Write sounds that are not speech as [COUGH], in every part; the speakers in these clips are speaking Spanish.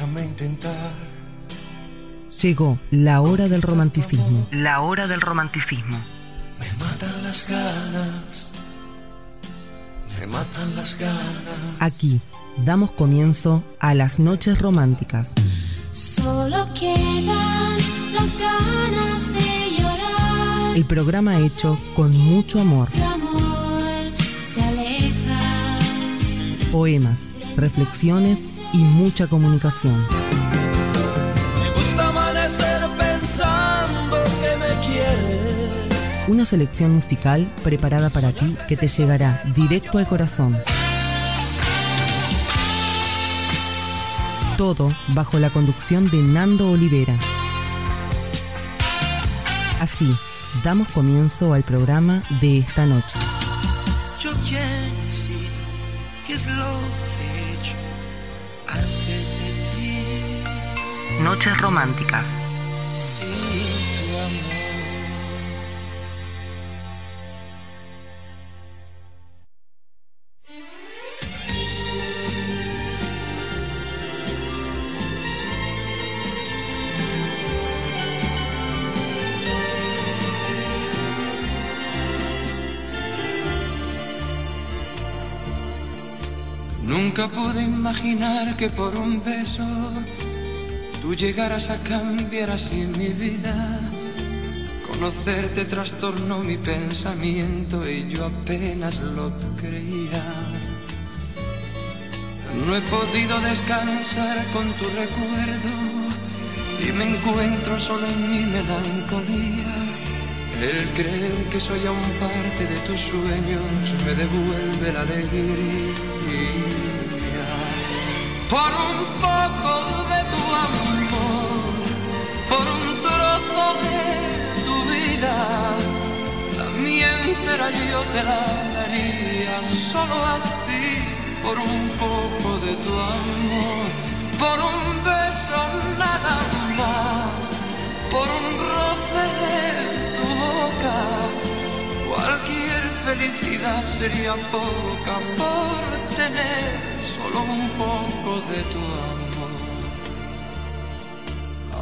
Déjame intentar. Llegó la hora del romanticismo. La hora del romanticismo. Me matan las ganas. Me matan las ganas. Aquí damos comienzo a las noches románticas. Solo quedan las ganas de llorar. El programa hecho con mucho amor. Amor se aleja. Poemas, reflexiones y mucha comunicación. Me gusta amanecer pensando que me quieres. Una selección musical preparada para ti que te llegará directo al corazón. Todo bajo la conducción de Nando Olivera. Así, damos comienzo al programa de esta noche. Yo quiero decir qué es lo que Noches románticas. Nunca pude imaginar que por un beso tú llegaras a cambiar así mi vida. Conocerte trastornó mi pensamiento y yo apenas lo creía. No he podido descansar con tu recuerdo y me encuentro solo en mi melancolía. El creer que soy aún parte de tus sueños me devuelve la alegría. Por un poco de tu amor, de tu vida, la mía entera yo te la daría solo a ti. Por un poco de tu amor, por un beso nada más, por un roce de tu boca. Cualquier felicidad sería poca por tener solo un poco de tu amor.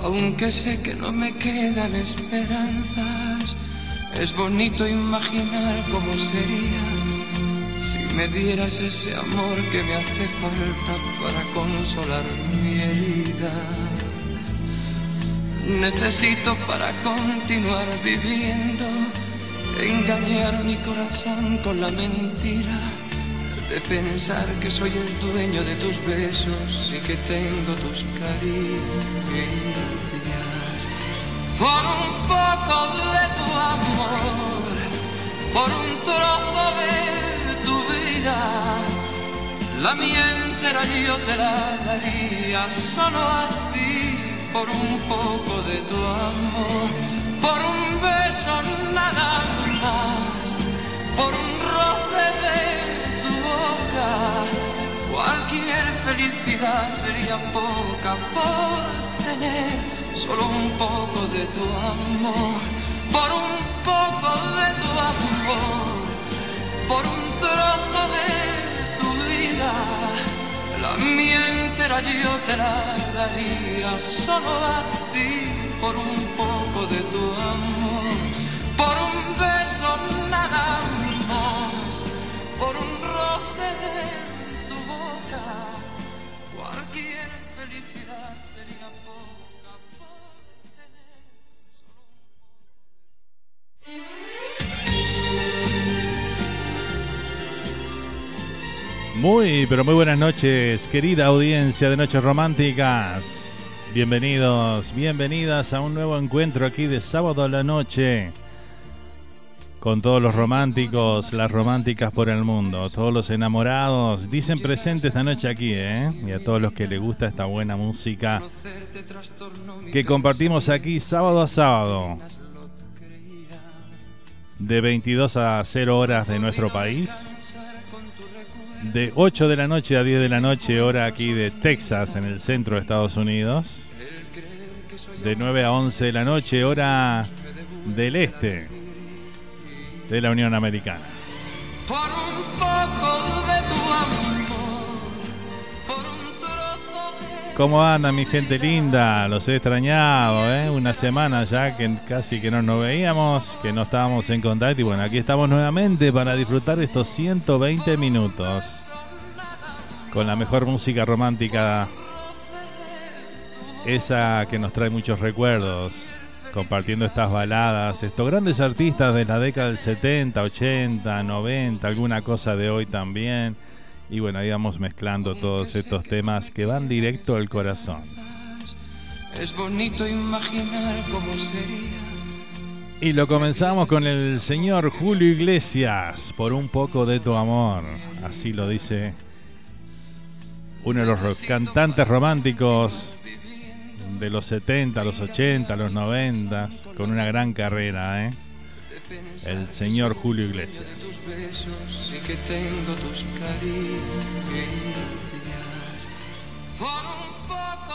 Aunque sé que no me quedan esperanzas, es bonito imaginar cómo sería si me dieras ese amor que me hace falta para consolar mi herida. Necesito para continuar viviendo engañar mi corazón con la mentira de pensar que soy el dueño de tus besos y que tengo tus caricias. Por un poco de tu amor, por un trozo de tu vida, la mía entera yo te la daría solo a ti. Por un poco de tu amor, por un beso nada más, por un roce de tu boca. Cualquier felicidad sería poca por tener solo un poco de tu amor, por un poco de tu amor, por un trozo de tu vida. La mía entera yo te la daría solo a ti por un poco de tu amor, por un beso nada más, por un roce de tu boca. Cualquier felicidad sería poca Muy, pero muy buenas noches, querida audiencia de Noches Románticas. Bienvenidos, bienvenidas a un nuevo encuentro aquí de sábado a la noche. Con todos los románticos, las románticas por el mundo, todos los enamorados, dicen presente esta noche aquí, ¿eh? Y a todos los que les gusta esta buena música que compartimos aquí sábado a sábado. De 22 a 0 horas de nuestro país de 8 de la noche a 10 de la noche, hora aquí de Texas, en el centro de Estados Unidos. De 9 a 11 de la noche, hora del este de la Unión Americana. Por un poco ¿Cómo andan mi gente linda? Los he extrañado, ¿eh? Una semana ya que casi que no nos veíamos, que no estábamos en contacto y bueno, aquí estamos nuevamente para disfrutar estos 120 minutos con la mejor música romántica, esa que nos trae muchos recuerdos, compartiendo estas baladas, estos grandes artistas de la década del 70, 80, 90, alguna cosa de hoy también y bueno, ahí vamos mezclando todos estos temas que van directo al corazón. Es bonito imaginar cómo sería. Y lo comenzamos con el señor Julio Iglesias, por un poco de tu amor. Así lo dice uno de los cantantes románticos de los 70, los 80, los 90, con una gran carrera, ¿eh? El señor Julio Iglesias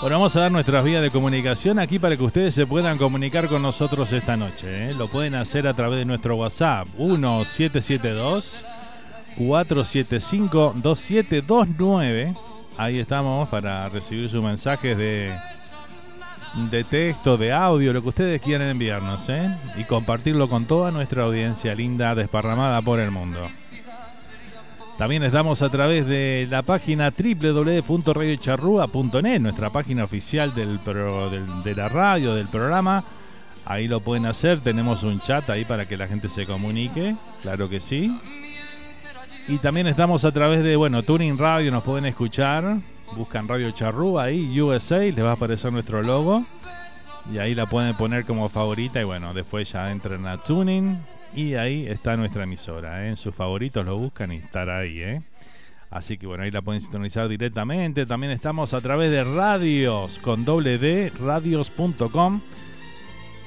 Bueno, vamos a dar nuestras vías de comunicación aquí para que ustedes se puedan comunicar con nosotros esta noche. ¿eh? Lo pueden hacer a través de nuestro WhatsApp 1772 475 2729. Ahí estamos para recibir sus mensajes de de texto, de audio, lo que ustedes quieran enviarnos, ¿eh? Y compartirlo con toda nuestra audiencia linda desparramada por el mundo. También estamos a través de la página www.radiocharrúa.net, nuestra página oficial del, de la radio, del programa. Ahí lo pueden hacer, tenemos un chat ahí para que la gente se comunique, claro que sí. Y también estamos a través de, bueno, Tuning Radio, nos pueden escuchar buscan Radio Charrúa ahí, USA, les va a aparecer nuestro logo. Y ahí la pueden poner como favorita y bueno, después ya entran a Tuning y ahí está nuestra emisora. ¿eh? En sus favoritos lo buscan y estará ahí. ¿eh? Así que bueno, ahí la pueden sintonizar directamente. También estamos a través de radios con doble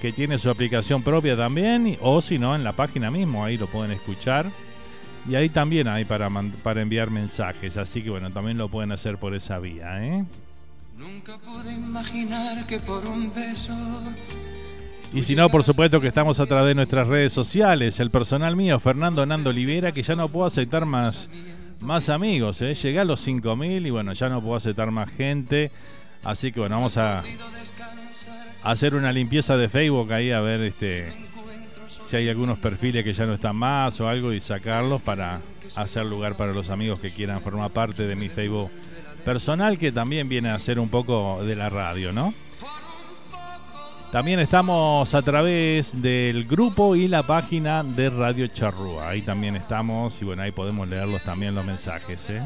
que tiene su aplicación propia también. O si no, en la página mismo, ahí lo pueden escuchar. Y ahí también hay para, para enviar mensajes, así que bueno, también lo pueden hacer por esa vía, ¿eh? Nunca pude imaginar que por un beso y si no, por supuesto que estamos a través de nuestras redes sociales. El personal mío, Fernando Nando Olivera, que ya no puedo aceptar más, más amigos. ¿eh? Llegué a los 5.000 y bueno, ya no puedo aceptar más gente. Así que bueno, vamos a, a hacer una limpieza de Facebook ahí a ver este si hay algunos perfiles que ya no están más o algo y sacarlos para hacer lugar para los amigos que quieran formar parte de mi Facebook personal que también viene a ser un poco de la radio, ¿no? También estamos a través del grupo y la página de Radio Charrúa. Ahí también estamos y bueno, ahí podemos leerlos también los mensajes. ¿eh?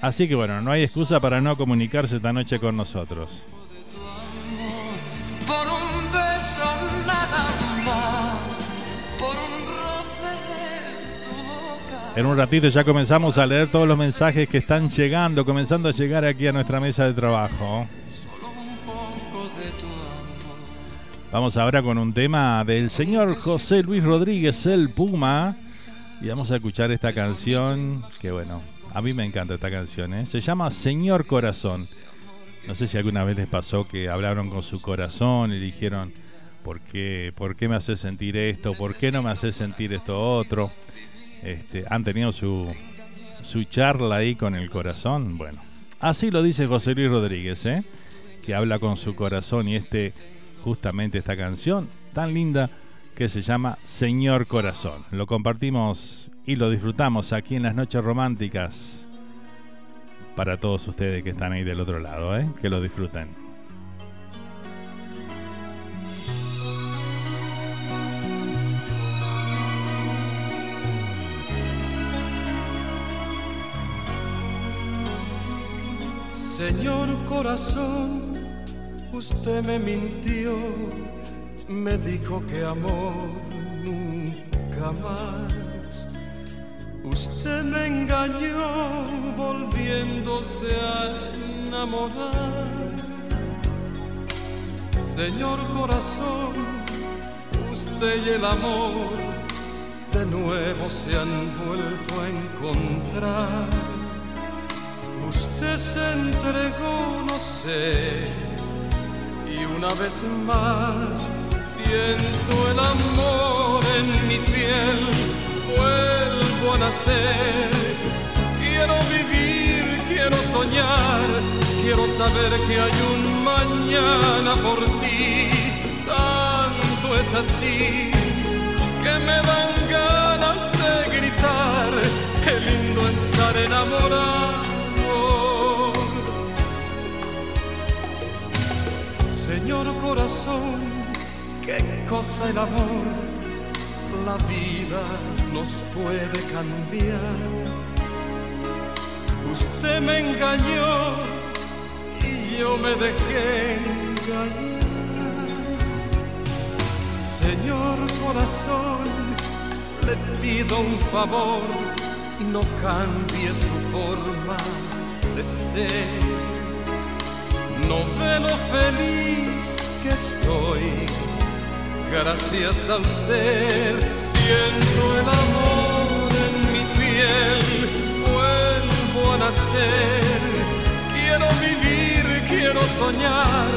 Así que bueno, no hay excusa para no comunicarse esta noche con nosotros. Por un beso nada más. En un ratito ya comenzamos a leer todos los mensajes que están llegando, comenzando a llegar aquí a nuestra mesa de trabajo. Vamos ahora con un tema del señor José Luis Rodríguez, el Puma. Y vamos a escuchar esta canción, que bueno, a mí me encanta esta canción, ¿eh? se llama Señor Corazón. No sé si alguna vez les pasó que hablaron con su corazón y dijeron, ¿por qué, ¿por qué me hace sentir esto? ¿Por qué no me hace sentir esto otro? Este, han tenido su, su charla ahí con el corazón. Bueno, así lo dice José Luis Rodríguez, ¿eh? que habla con su corazón y este, justamente esta canción tan linda que se llama Señor Corazón. Lo compartimos y lo disfrutamos aquí en las noches románticas para todos ustedes que están ahí del otro lado, ¿eh? que lo disfruten. Señor corazón, usted me mintió, me dijo que amor nunca más. Usted me engañó volviéndose a enamorar. Señor corazón, usted y el amor de nuevo se han vuelto a encontrar Usted se entregó, no sé, y una vez más siento el amor en mi piel, vuelvo a nacer, quiero vivir, quiero soñar, quiero saber que hay un mañana por ti. Tanto es así que me dan ganas de gritar. Qué lindo estar enamorado. Señor corazón, qué cosa el amor. La vida nos puede cambiar. Usted me engañó y yo me dejé engañar. Señor corazón, le pido un favor, no cambie su forma de ser. No ve lo feliz que estoy, gracias a usted siento el amor en mi piel, vuelvo a nacer. Quiero vivir, quiero soñar,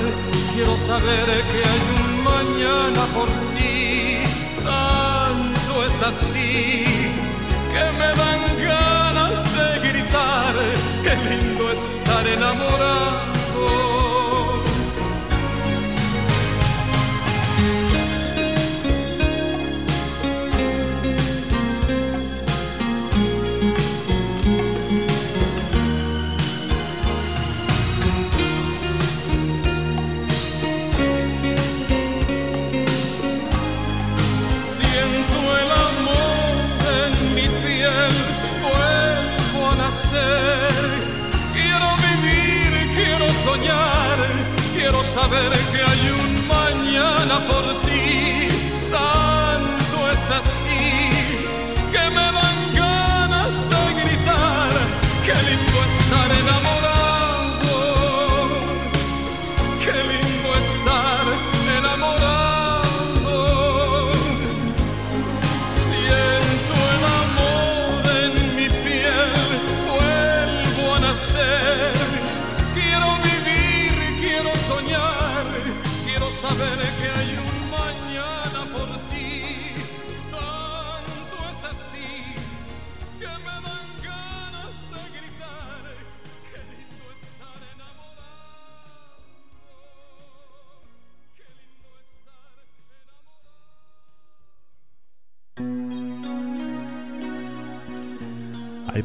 quiero saber que hay un mañana por ti. Tanto es así que me dan ganas de gritar, qué lindo estar enamorado.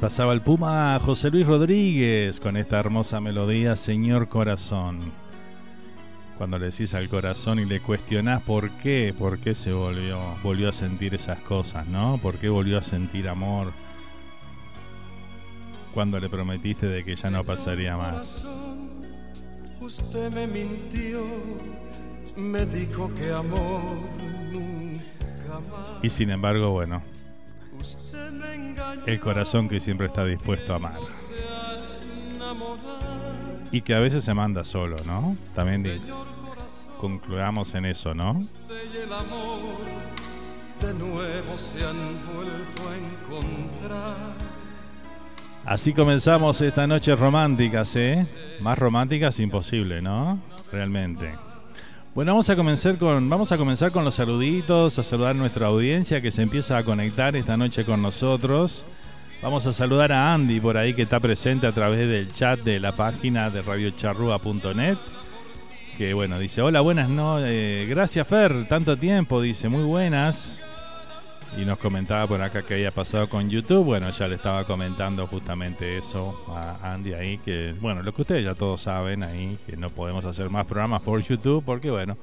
Pasaba el Puma José Luis Rodríguez con esta hermosa melodía, Señor Corazón. Cuando le decís al corazón y le cuestionás por qué, por qué se volvió, volvió a sentir esas cosas, ¿no? ¿Por qué volvió a sentir amor? Cuando le prometiste de que ya no pasaría más. Usted me mintió, me dijo que amor nunca más. Y sin embargo, bueno, el corazón que siempre está dispuesto a amar. Y que a veces se manda solo, ¿no? También concluyamos en eso, ¿no? Así comenzamos esta noche románticas, ¿eh? Más románticas imposible, ¿no? Realmente. Bueno, vamos a comenzar con vamos a comenzar con los saluditos, a saludar a nuestra audiencia que se empieza a conectar esta noche con nosotros. Vamos a saludar a Andy por ahí que está presente a través del chat de la página de radiocharrúa.net. Que bueno, dice, hola, buenas no, eh, gracias Fer, tanto tiempo, dice, muy buenas. Y nos comentaba por acá que había pasado con YouTube. Bueno, ya le estaba comentando justamente eso a Andy ahí, que bueno, lo que ustedes ya todos saben ahí, que no podemos hacer más programas por YouTube porque bueno,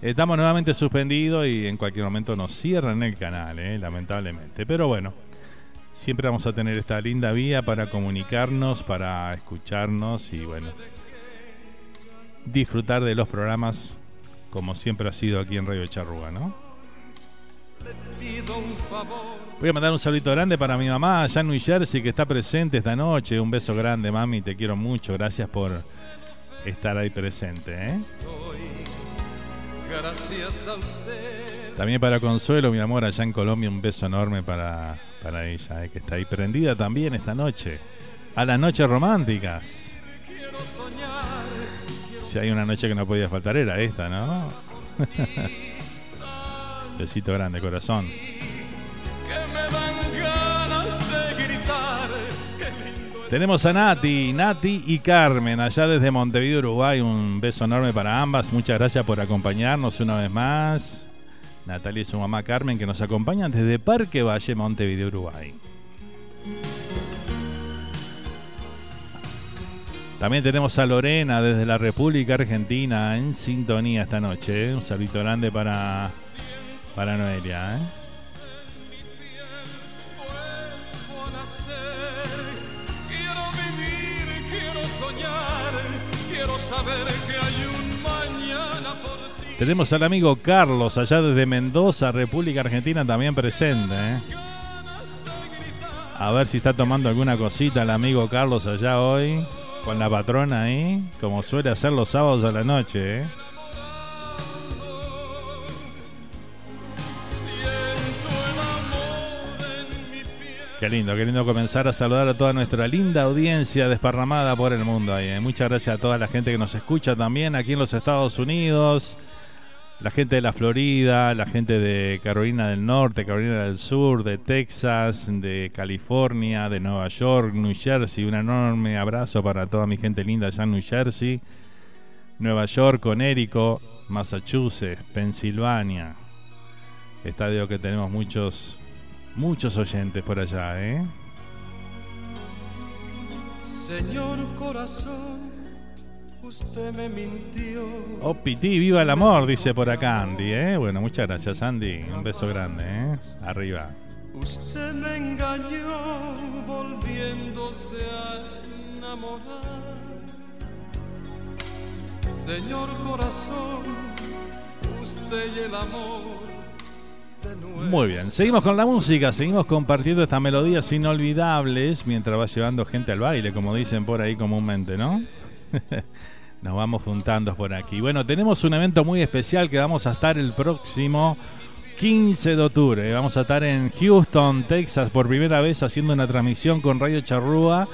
estamos nuevamente suspendidos y en cualquier momento nos cierran el canal, ¿eh? lamentablemente. Pero bueno, siempre vamos a tener esta linda vía para comunicarnos, para escucharnos y bueno, disfrutar de los programas como siempre ha sido aquí en Radio Charrúa, ¿no? Voy a mandar un saludito grande para mi mamá allá en New Jersey que está presente esta noche. Un beso grande, mami, te quiero mucho. Gracias por estar ahí presente. ¿eh? gracias a usted. También para Consuelo, mi amor, allá en Colombia, un beso enorme para, para ella, ¿eh? que está ahí prendida también esta noche. A las noches románticas. Si hay una noche que no podía faltar era esta, ¿no? [LAUGHS] Besito grande, corazón. Tenemos a Nati, Nati y Carmen, allá desde Montevideo, Uruguay. Un beso enorme para ambas. Muchas gracias por acompañarnos una vez más. Natalia y su mamá Carmen que nos acompañan desde Parque Valle, Montevideo, Uruguay. También tenemos a Lorena desde la República Argentina en sintonía esta noche. Un saludo grande para, para Noelia. ¿eh? Tenemos al amigo Carlos allá desde Mendoza, República Argentina, también presente. ¿eh? A ver si está tomando alguna cosita el amigo Carlos allá hoy, con la patrona ahí, como suele hacer los sábados a la noche. ¿eh? Qué lindo, qué lindo comenzar a saludar a toda nuestra linda audiencia desparramada por el mundo. Ahí. ¿eh? Muchas gracias a toda la gente que nos escucha también aquí en los Estados Unidos, la gente de la Florida, la gente de Carolina del Norte, Carolina del Sur, de Texas, de California, de Nueva York, New Jersey. Un enorme abrazo para toda mi gente linda allá en New Jersey, Nueva York, Conérico, Massachusetts, Pensilvania. Estadio que tenemos muchos Muchos oyentes por allá, ¿eh? Señor corazón, usted me mintió. Oh, Piti, viva el amor, dice por acá Andy, ¿eh? Bueno, muchas gracias, Andy. Un beso grande, ¿eh? Arriba. Usted me engañó volviéndose a enamorar. Señor corazón, usted y el amor muy bien, seguimos con la música, seguimos compartiendo estas melodías inolvidables mientras va llevando gente al baile, como dicen por ahí comúnmente, ¿no? [LAUGHS] Nos vamos juntando por aquí. Bueno, tenemos un evento muy especial que vamos a estar el próximo 15 de octubre. Vamos a estar en Houston, Texas, por primera vez haciendo una transmisión con Radio Charrúa.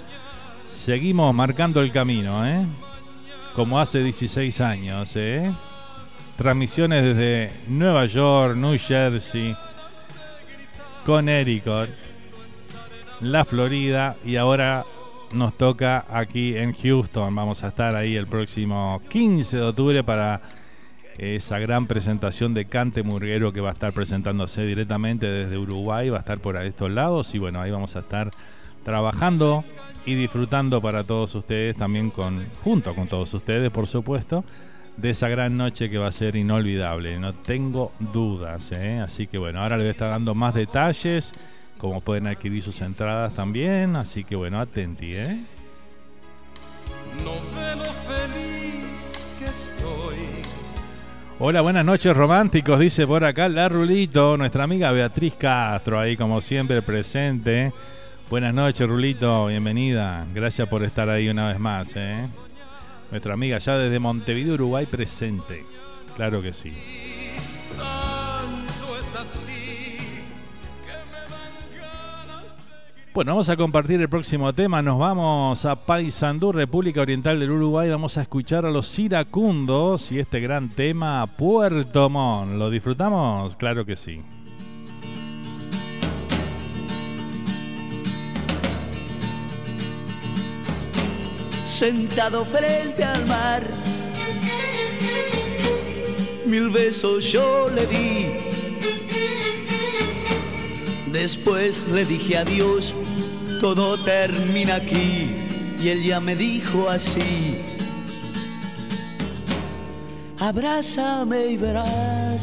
Seguimos marcando el camino, ¿eh? Como hace 16 años, ¿eh? Transmisiones desde Nueva York, New Jersey, Connecticut, la Florida y ahora nos toca aquí en Houston. Vamos a estar ahí el próximo 15 de octubre para esa gran presentación de Cante Murguero que va a estar presentándose directamente desde Uruguay, va a estar por estos lados y bueno, ahí vamos a estar trabajando y disfrutando para todos ustedes, también con junto con todos ustedes, por supuesto de esa gran noche que va a ser inolvidable, no tengo dudas. ¿eh? Así que bueno, ahora le voy a estar dando más detalles, como pueden adquirir sus entradas también, así que bueno, atenti. ¿eh? Hola, buenas noches románticos, dice por acá la Rulito, nuestra amiga Beatriz Castro, ahí como siempre presente. Buenas noches Rulito, bienvenida, gracias por estar ahí una vez más. ¿eh? Nuestra amiga ya desde Montevideo, Uruguay, presente. Claro que sí. Bueno, vamos a compartir el próximo tema. Nos vamos a Paysandú, República Oriental del Uruguay. Vamos a escuchar a los iracundos y este gran tema, Puerto Montt. ¿Lo disfrutamos? Claro que sí. Sentado frente al mar. Mil besos yo le di. Después le dije adiós, todo termina aquí. Y él ya me dijo así. Abrázame y verás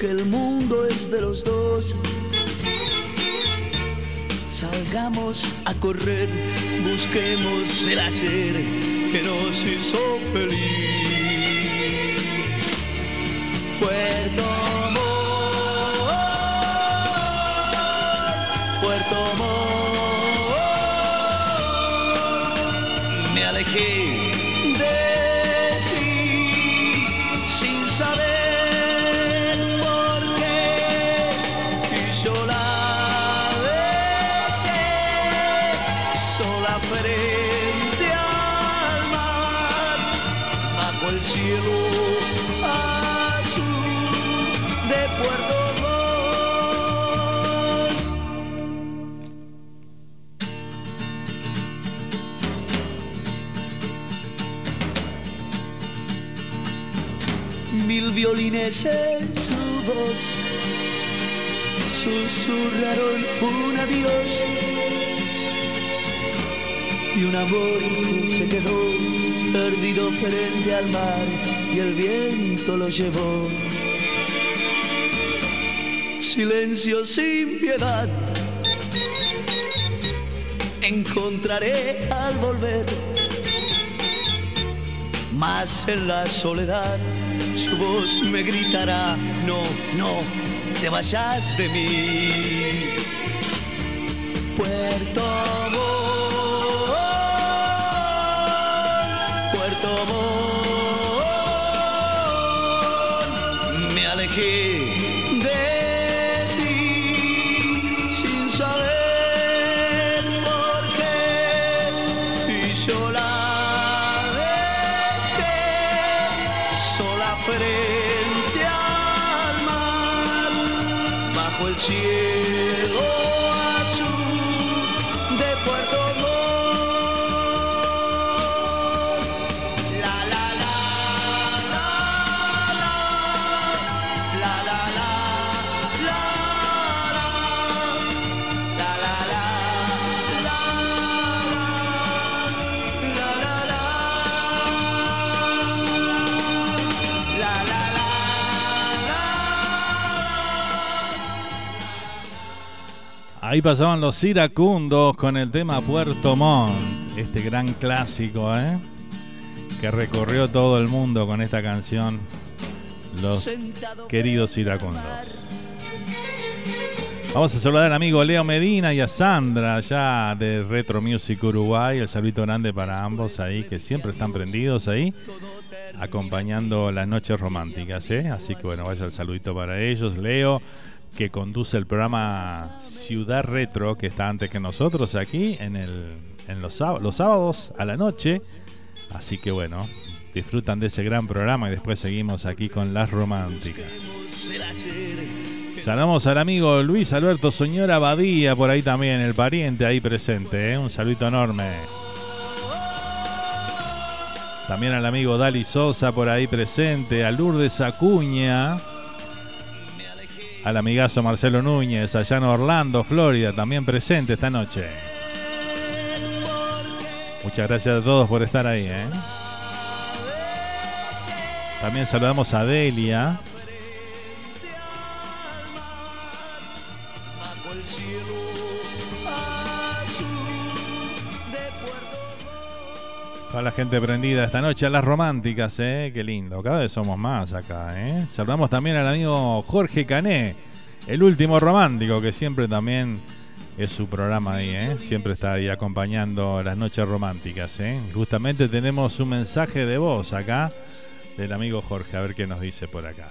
que el mundo es de los dos Salgamos a correr, busquemos el hacer que nos hizo feliz. Puerto Montt, Puerto Montt, me alejé mil violines en su voz. Susurraron un adiós. Y un amor se quedó perdido frente al mar y el viento lo llevó. Silencio sin piedad, encontraré al volver, más en la soledad su voz me gritará, no, no, te vayas de mí. Puerto Montt, Puerto Montt, me alejé Ahí pasaban los iracundos con el tema Puerto Montt, este gran clásico, ¿eh? Que recorrió todo el mundo con esta canción, los queridos iracundos. Vamos a saludar al amigo Leo Medina y a Sandra, allá de Retro Music Uruguay. El saludo grande para ambos ahí, que siempre están prendidos ahí, acompañando las noches románticas, ¿eh? Así que bueno, vaya el saludito para ellos. Leo, que conduce el programa Ciudad Retro, que está antes que nosotros aquí en, el, en los, los sábados a la noche. Así que bueno, disfrutan de ese gran programa y después seguimos aquí con las románticas. Saludamos al amigo Luis Alberto Soñora Badía, por ahí también, el pariente ahí presente. ¿eh? Un saludito enorme. También al amigo Dali Sosa por ahí presente, a Lourdes Acuña, al amigazo Marcelo Núñez, allá en Orlando, Florida, también presente esta noche. Muchas gracias a todos por estar ahí. ¿eh? También saludamos a Delia. Toda la gente prendida esta noche a las románticas, ¿eh? Qué lindo. Cada vez somos más acá, ¿eh? Saludamos también al amigo Jorge Cané, el último romántico, que siempre también es su programa ahí, ¿eh? Siempre está ahí acompañando las noches románticas, ¿eh? Justamente tenemos un mensaje de voz acá del amigo Jorge, a ver qué nos dice por acá.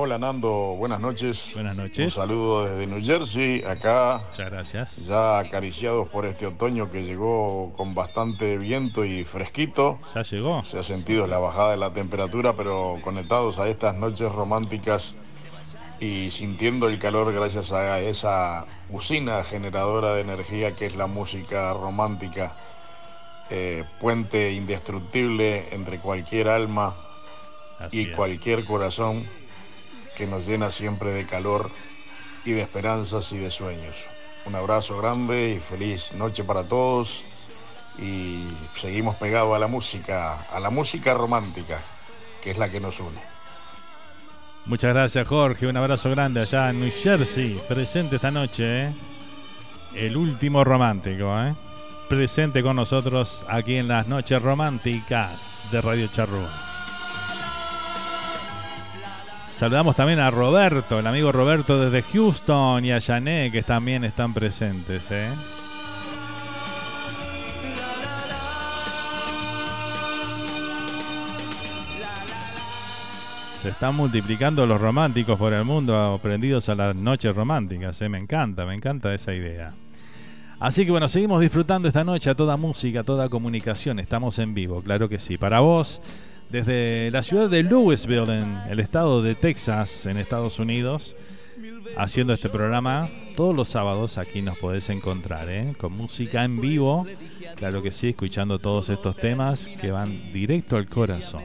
Hola Nando, buenas noches. Buenas noches. Un saludo desde New Jersey, acá Muchas gracias. ya acariciados por este otoño que llegó con bastante viento y fresquito. Ya llegó. Se ha sentido la bajada de la temperatura, pero conectados a estas noches románticas y sintiendo el calor gracias a esa usina generadora de energía que es la música romántica, eh, puente indestructible entre cualquier alma Así y es. cualquier corazón que nos llena siempre de calor y de esperanzas y de sueños. Un abrazo grande y feliz noche para todos y seguimos pegados a la música, a la música romántica, que es la que nos une. Muchas gracias, Jorge. Un abrazo grande allá en New Jersey. Presente esta noche, ¿eh? El último romántico, ¿eh? Presente con nosotros aquí en las noches románticas de Radio Charrúa. Saludamos también a Roberto, el amigo Roberto desde Houston y a Jané, que también están presentes, ¿eh? Se están multiplicando los románticos por el mundo, prendidos a las noches románticas. ¿eh? Me encanta, me encanta esa idea. Así que bueno, seguimos disfrutando esta noche a toda música, a toda comunicación. Estamos en vivo, claro que sí. Para vos, desde la ciudad de Louisville, en el estado de Texas, en Estados Unidos, haciendo este programa. Todos los sábados aquí nos podés encontrar, ¿eh? con música en vivo. Claro que sí, escuchando todos estos temas que van directo al corazón.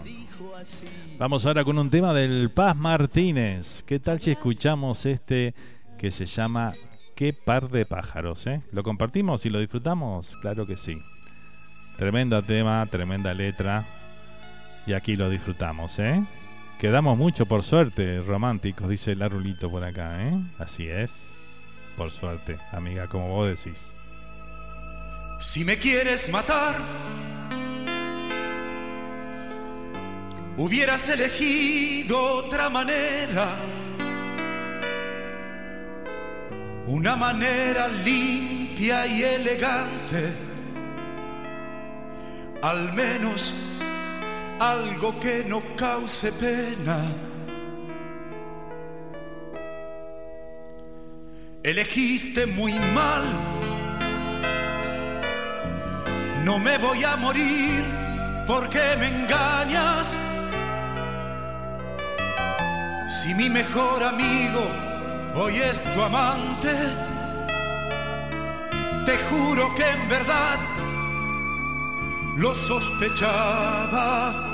Vamos ahora con un tema del Paz Martínez. ¿Qué tal si escuchamos este que se llama Qué par de pájaros? Eh? ¿Lo compartimos y lo disfrutamos? Claro que sí. Tremendo tema, tremenda letra. Y aquí lo disfrutamos, ¿eh? Quedamos mucho, por suerte, románticos, dice Larulito por acá, ¿eh? Así es. Por suerte, amiga, como vos decís. Si me quieres matar, hubieras elegido otra manera. Una manera limpia y elegante. Al menos algo que no cause pena. Elegiste muy mal. No me voy a morir porque me engañas. Si mi mejor amigo hoy es tu amante, te juro que en verdad lo sospechaba.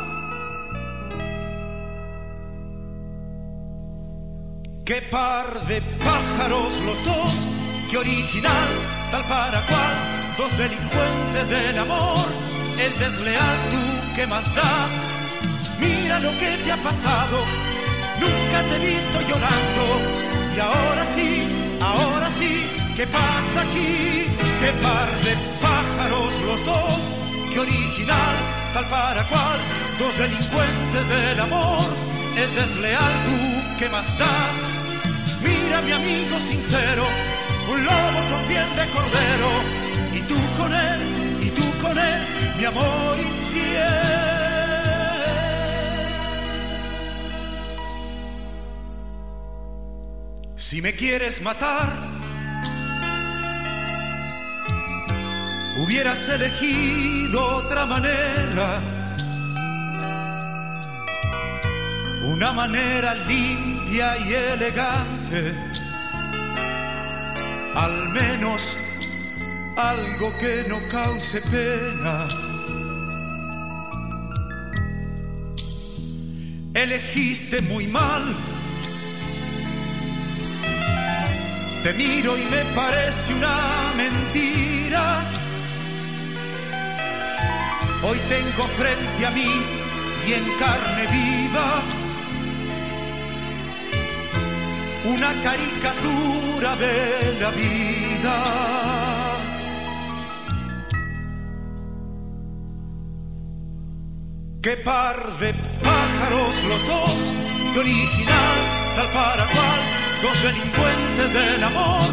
Qué par de pájaros los dos, qué original, tal para cual, dos delincuentes del amor, el desleal tú que más da. Mira lo que te ha pasado, nunca te he visto llorando, y ahora sí, ahora sí, ¿qué pasa aquí? Qué par de pájaros los dos, qué original, tal para cual, dos delincuentes del amor, desleal tú que más da. Mira mi amigo sincero, un lobo con piel de cordero, y tú con él, y tú con él, mi amor infiel. Si me quieres matar, hubieras elegido otra manera, una manera limpia y elegante, al menos algo que no cause pena. Elegiste muy mal. Te miro y me parece una mentira. Hoy tengo frente a mí y en carne viva una caricatura de la vida. Qué par de pájaros los dos, de original, tal para cual, dos delincuentes del amor,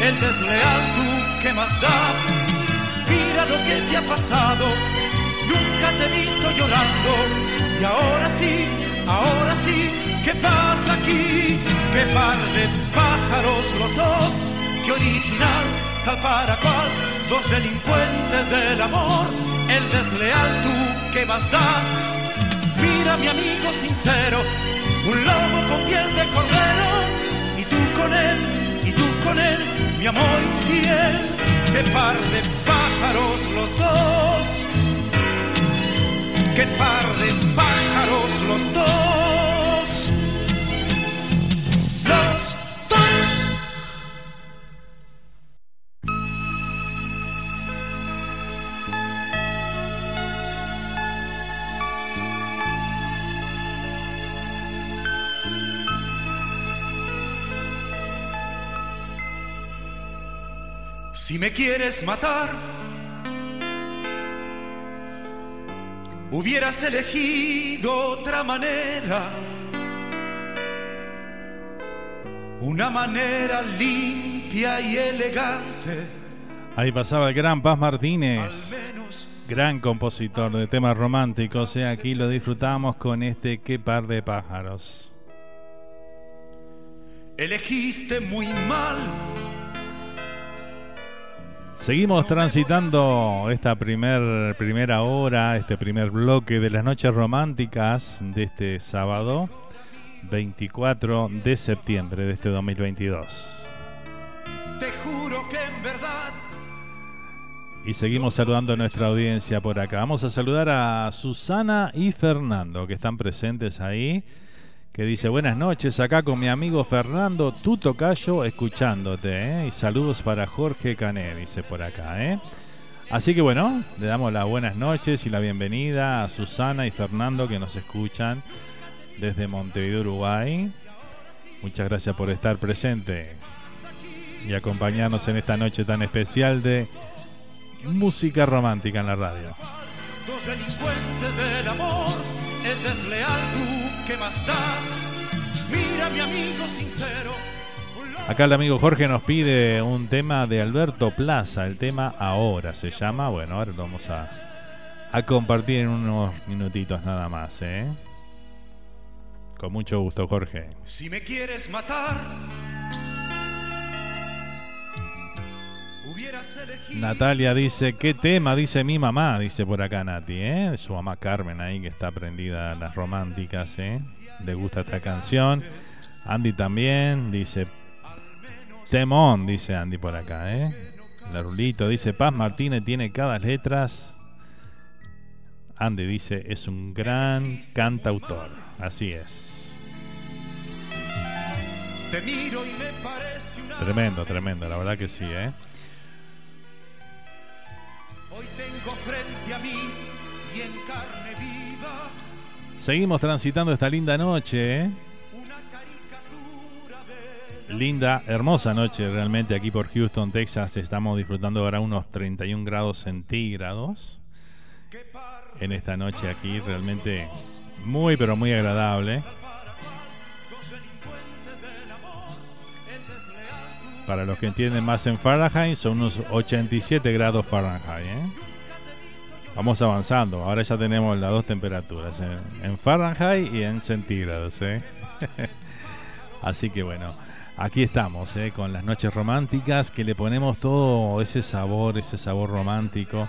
el desleal tú que más da. Mira lo que te ha pasado, nunca te he visto llorando, y ahora sí, ahora sí, ¿qué pasa aquí? Qué par de pájaros los dos, qué original, tal para cual, dos delincuentes del amor, el desleal tú que más da. Mira mi amigo sincero, un lobo con piel de cordero, y tú con él, y tú con él, mi amor infiel, qué par de pájaros los dos, qué par de pájaros los dos. Si me quieres matar, hubieras elegido otra manera, una manera limpia y elegante. Ahí pasaba el gran Paz Martínez, gran compositor de temas románticos. Y aquí lo disfrutamos con este Qué par de pájaros. Elegiste muy mal. Seguimos transitando esta primer, primera hora, este primer bloque de las noches románticas de este sábado. 24 de septiembre de este 2022. Te juro que en verdad Y seguimos saludando a nuestra audiencia por acá. Vamos a saludar a Susana y Fernando, que están presentes ahí. Que dice, buenas noches, acá con mi amigo Fernando Tuto Cayo, escuchándote. ¿eh? Y saludos para Jorge Cané, dice por acá. ¿eh? Así que bueno, le damos las buenas noches y la bienvenida a Susana y Fernando que nos escuchan desde Montevideo, Uruguay. Muchas gracias por estar presente y acompañarnos en esta noche tan especial de música romántica en la radio. dos delincuentes del amor, el desleal más da. Mira mi amigo sincero. Acá el amigo Jorge nos pide un tema de Alberto Plaza, el tema Ahora se llama. Bueno, ahora lo vamos a, a compartir en unos minutitos nada más, ¿eh? Con mucho gusto, Jorge. Si me quieres matar, Natalia dice, ¿qué tema? Dice mi mamá, dice por acá Nati, ¿eh? Su mamá Carmen ahí que está prendida a las románticas, ¿eh? Le gusta esta canción. Andy también dice, temón, dice Andy por acá, ¿eh? La Rulito dice, Paz Martínez tiene cada letras. Andy dice, es un gran cantautor. Así es. Te miro y me parece una. Tremendo, tremendo, la verdad que sí, ¿eh? Hoy tengo frente a mí y en carne viva Seguimos transitando esta linda noche, ¿eh? Linda, hermosa noche realmente aquí por Houston, Texas. Estamos disfrutando ahora unos 31 grados centígrados. En esta noche aquí realmente muy pero muy agradable. Para los que entienden más en Fahrenheit son unos 87 grados Fahrenheit. ¿eh? Vamos avanzando. Ahora ya tenemos las dos temperaturas, en, en Fahrenheit y en centígrados. ¿eh? [LAUGHS] Así que bueno, aquí estamos ¿eh? con las noches románticas que le ponemos todo ese sabor, ese sabor romántico,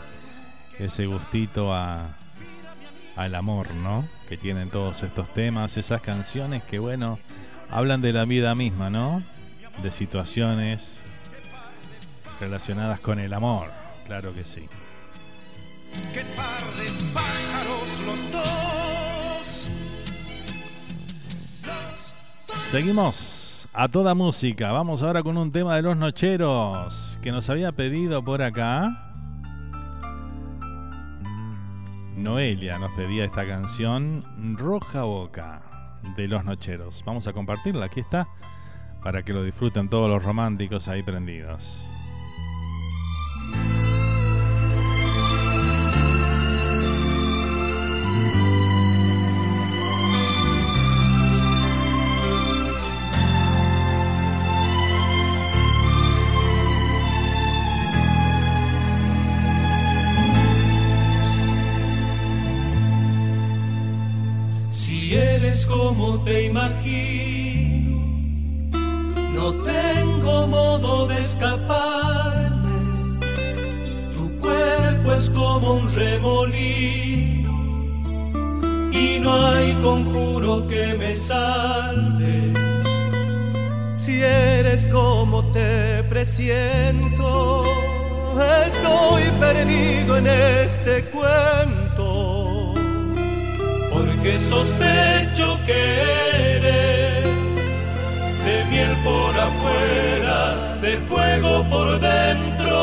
ese gustito a, al amor, ¿no? Que tienen todos estos temas, esas canciones que bueno, hablan de la vida misma, ¿no? De situaciones relacionadas con el amor, claro que sí. Qué par de pájaros los dos. Los dos. Seguimos a toda música. Vamos ahora con un tema de los nocheros que nos había pedido por acá. Noelia nos pedía esta canción Roja Boca de los Nocheros. Vamos a compartirla, aquí está, para que lo disfruten todos los románticos ahí prendidos. Si eres como te imagino, no tengo modo de escaparme. Tu cuerpo es como un remolino y no hay conjuro que me salve. Si eres como te presiento, estoy perdido en este cuento porque sospecho que de miel por afuera, de fuego por dentro.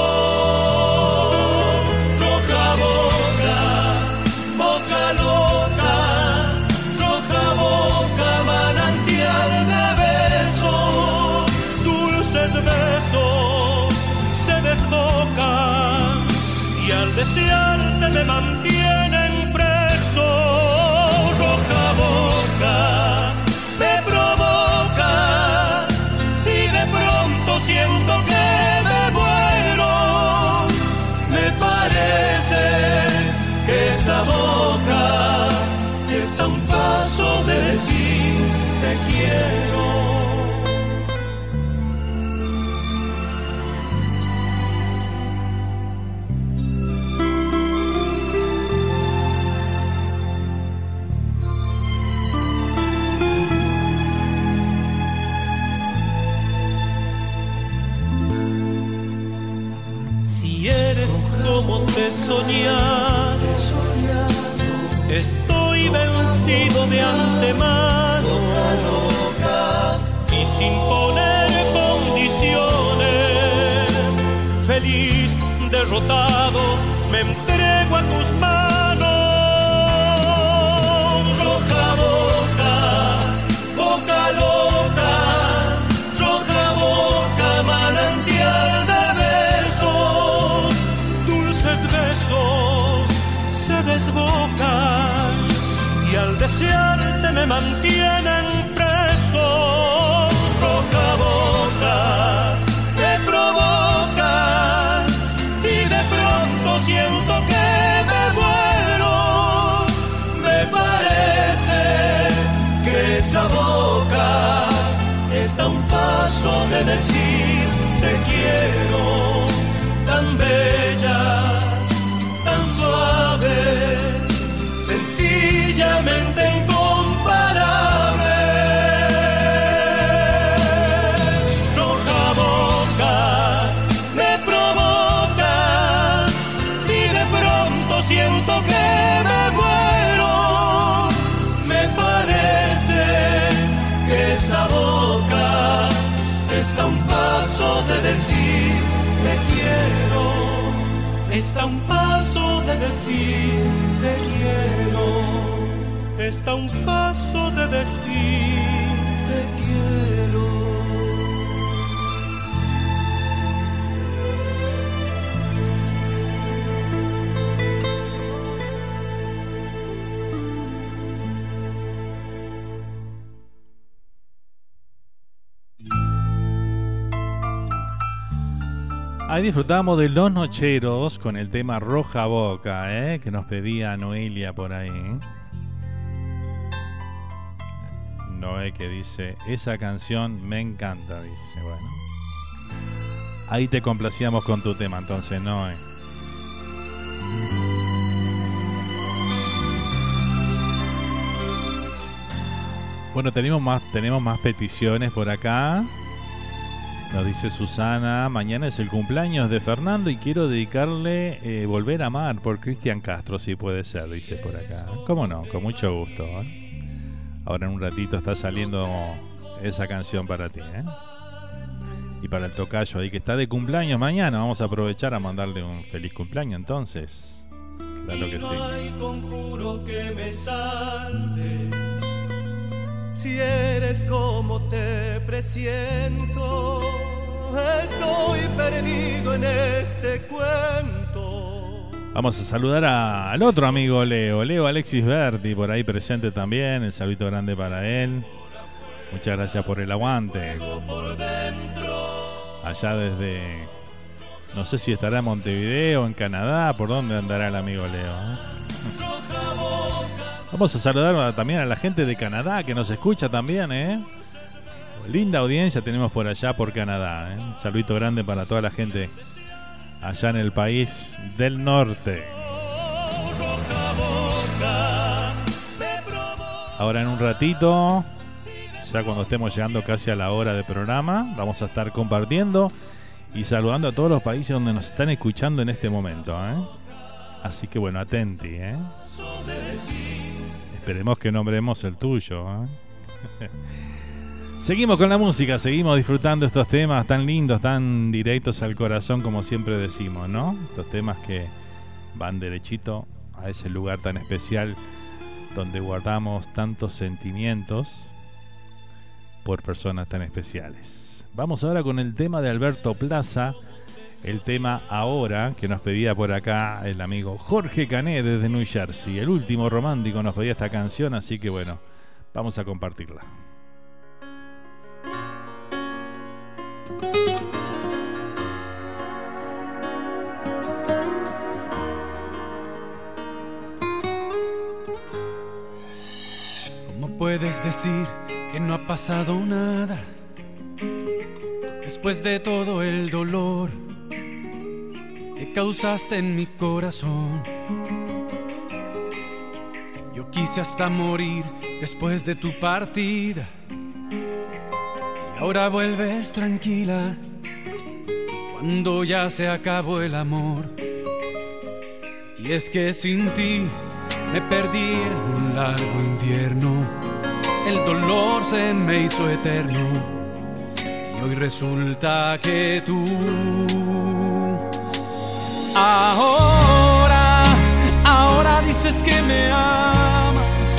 Roja boca, boca loca, roja boca, manantial de besos, dulces besos se desbocan y al desearte me soñar. Estoy vencido de antemano y sin poner condiciones, feliz, derrotado, me y al desearte me mantienen preso. Roja boca, te provoca y de pronto siento que me muero. Me parece que esa boca está a un paso de decir te quiero, tan bella, tan suave, sencillamente incomparable. Roja boca, me provoca y de pronto siento que me muero. Me parece que esa boca está un paso de decir te quiero. Está un paso de decir. Está un paso de decir te quiero. Ahí disfrutamos de Los Nocheros con el tema Roja Boca, ¿eh? que nos pedía Noelia por ahí. Noé que dice, esa canción me encanta, dice, bueno. Ahí te complacíamos con tu tema, entonces, Noé. Bueno, tenemos más, tenemos más peticiones por acá. Nos dice Susana, mañana es el cumpleaños de Fernando y quiero dedicarle eh, Volver a Amar por Cristian Castro, si puede ser, dice por acá. ¿Cómo no? Con mucho gusto. ¿eh? Ahora en un ratito está saliendo esa canción para ti. ¿eh? Y para el tocayo ahí que está de cumpleaños mañana, vamos a aprovechar a mandarle un feliz cumpleaños entonces. Claro que sí. Si eres como te presiento, estoy perdido en este cuento. Vamos a saludar a- al otro amigo Leo, Leo Alexis Berti, por ahí presente también. El saludito grande para él. Muchas gracias por el aguante. Allá desde. No sé si estará en Montevideo, en Canadá, por dónde andará el amigo Leo. Vamos a saludar también a la gente de Canadá que nos escucha también, ¿eh? Linda audiencia tenemos por allá, por Canadá. ¿eh? Un saludito grande para toda la gente allá en el país del norte. Ahora en un ratito, ya cuando estemos llegando casi a la hora de programa, vamos a estar compartiendo y saludando a todos los países donde nos están escuchando en este momento. ¿eh? Así que bueno, atenti. ¿eh? Esperemos que nombremos el tuyo. ¿eh? [LAUGHS] Seguimos con la música, seguimos disfrutando estos temas tan lindos, tan directos al corazón como siempre decimos, ¿no? Estos temas que van derechito a ese lugar tan especial donde guardamos tantos sentimientos por personas tan especiales. Vamos ahora con el tema de Alberto Plaza, el tema ahora que nos pedía por acá el amigo Jorge Cané desde New Jersey. El último romántico nos pedía esta canción, así que bueno, vamos a compartirla. ¿Cómo puedes decir que no ha pasado nada? Después de todo el dolor que causaste en mi corazón. Yo quise hasta morir después de tu partida. Ahora vuelves tranquila cuando ya se acabó el amor. Y es que sin ti me perdí en un largo invierno. El dolor se me hizo eterno. Y hoy resulta que tú ahora, ahora dices que me amas.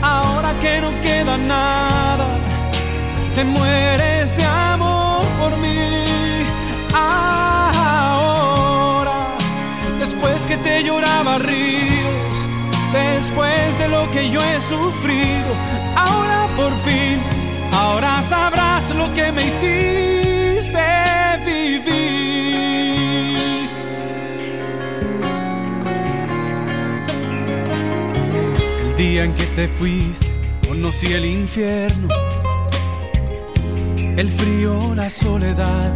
Ahora que no queda nada, te mueres de amor por mí. después que te lloraba ríos, después de lo que yo he sufrido, ahora por fin, ahora sabrás lo que me hiciste vivir. El día en que te fuiste, conocí el infierno, el frío, la soledad,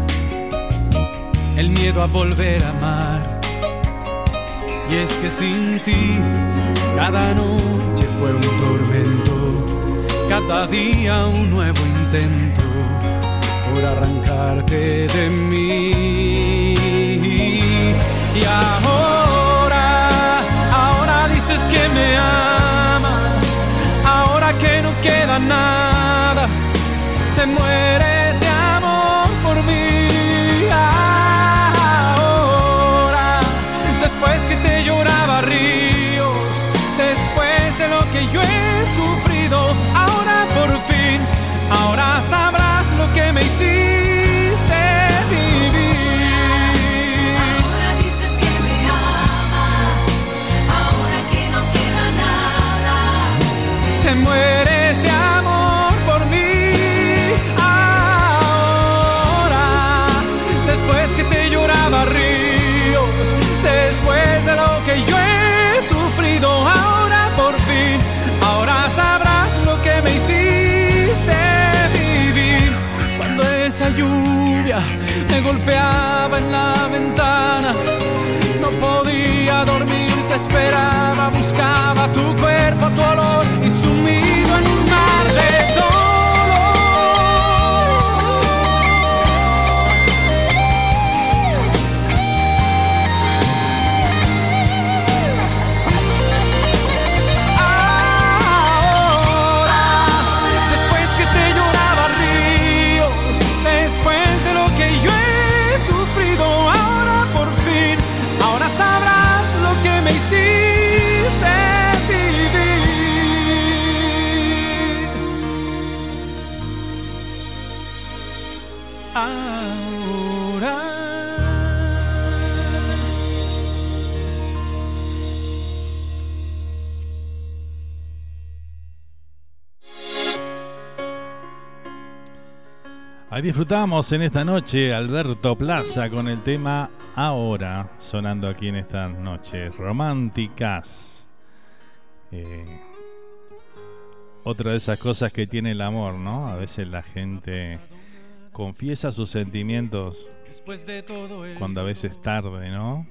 el miedo a volver a amar y es que sin ti cada noche fue un tormento, cada día un nuevo intento por arrancarte de mí. Y ahora, ahora dices que me amas, ahora que no queda nada, te mueres por mí. después que te lloraba ríos, después de lo que yo he sufrido, ahora por fin, ahora sabrás lo que me hiciste vivir. Ahora dices esa lluvia me golpeaba en la ventana, no podía dormir, te esperaba, buscaba tu cuerpo, tu olor y sumido en un mar de Ahí disfrutamos en esta noche Alberto Plaza con el tema Ahora, sonando aquí en estas noches románticas. Eh, otra de esas cosas que tiene el amor, ¿no? A veces la gente confiesa sus sentimientos cuando a veces tarde, ¿no?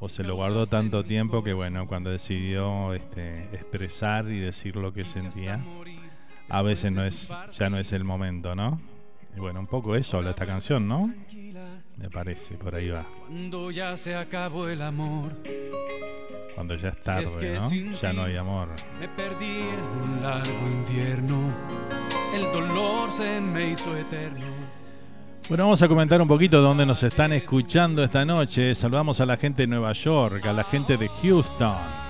O se lo guardó tanto tiempo que bueno, cuando decidió este, expresar y decir lo que sentía, a veces no es, ya no es el momento, ¿no? Y bueno, un poco eso habla esta canción, ¿no? Me parece, por ahí va. Cuando ya se acabó el amor. Cuando ya es tarde, ¿no? Ya no hay amor. Me perdí en un largo invierno. El dolor se me hizo eterno. Bueno, vamos a comentar un poquito de dónde nos están escuchando esta noche. Saludamos a la gente de Nueva York, a la gente de Houston.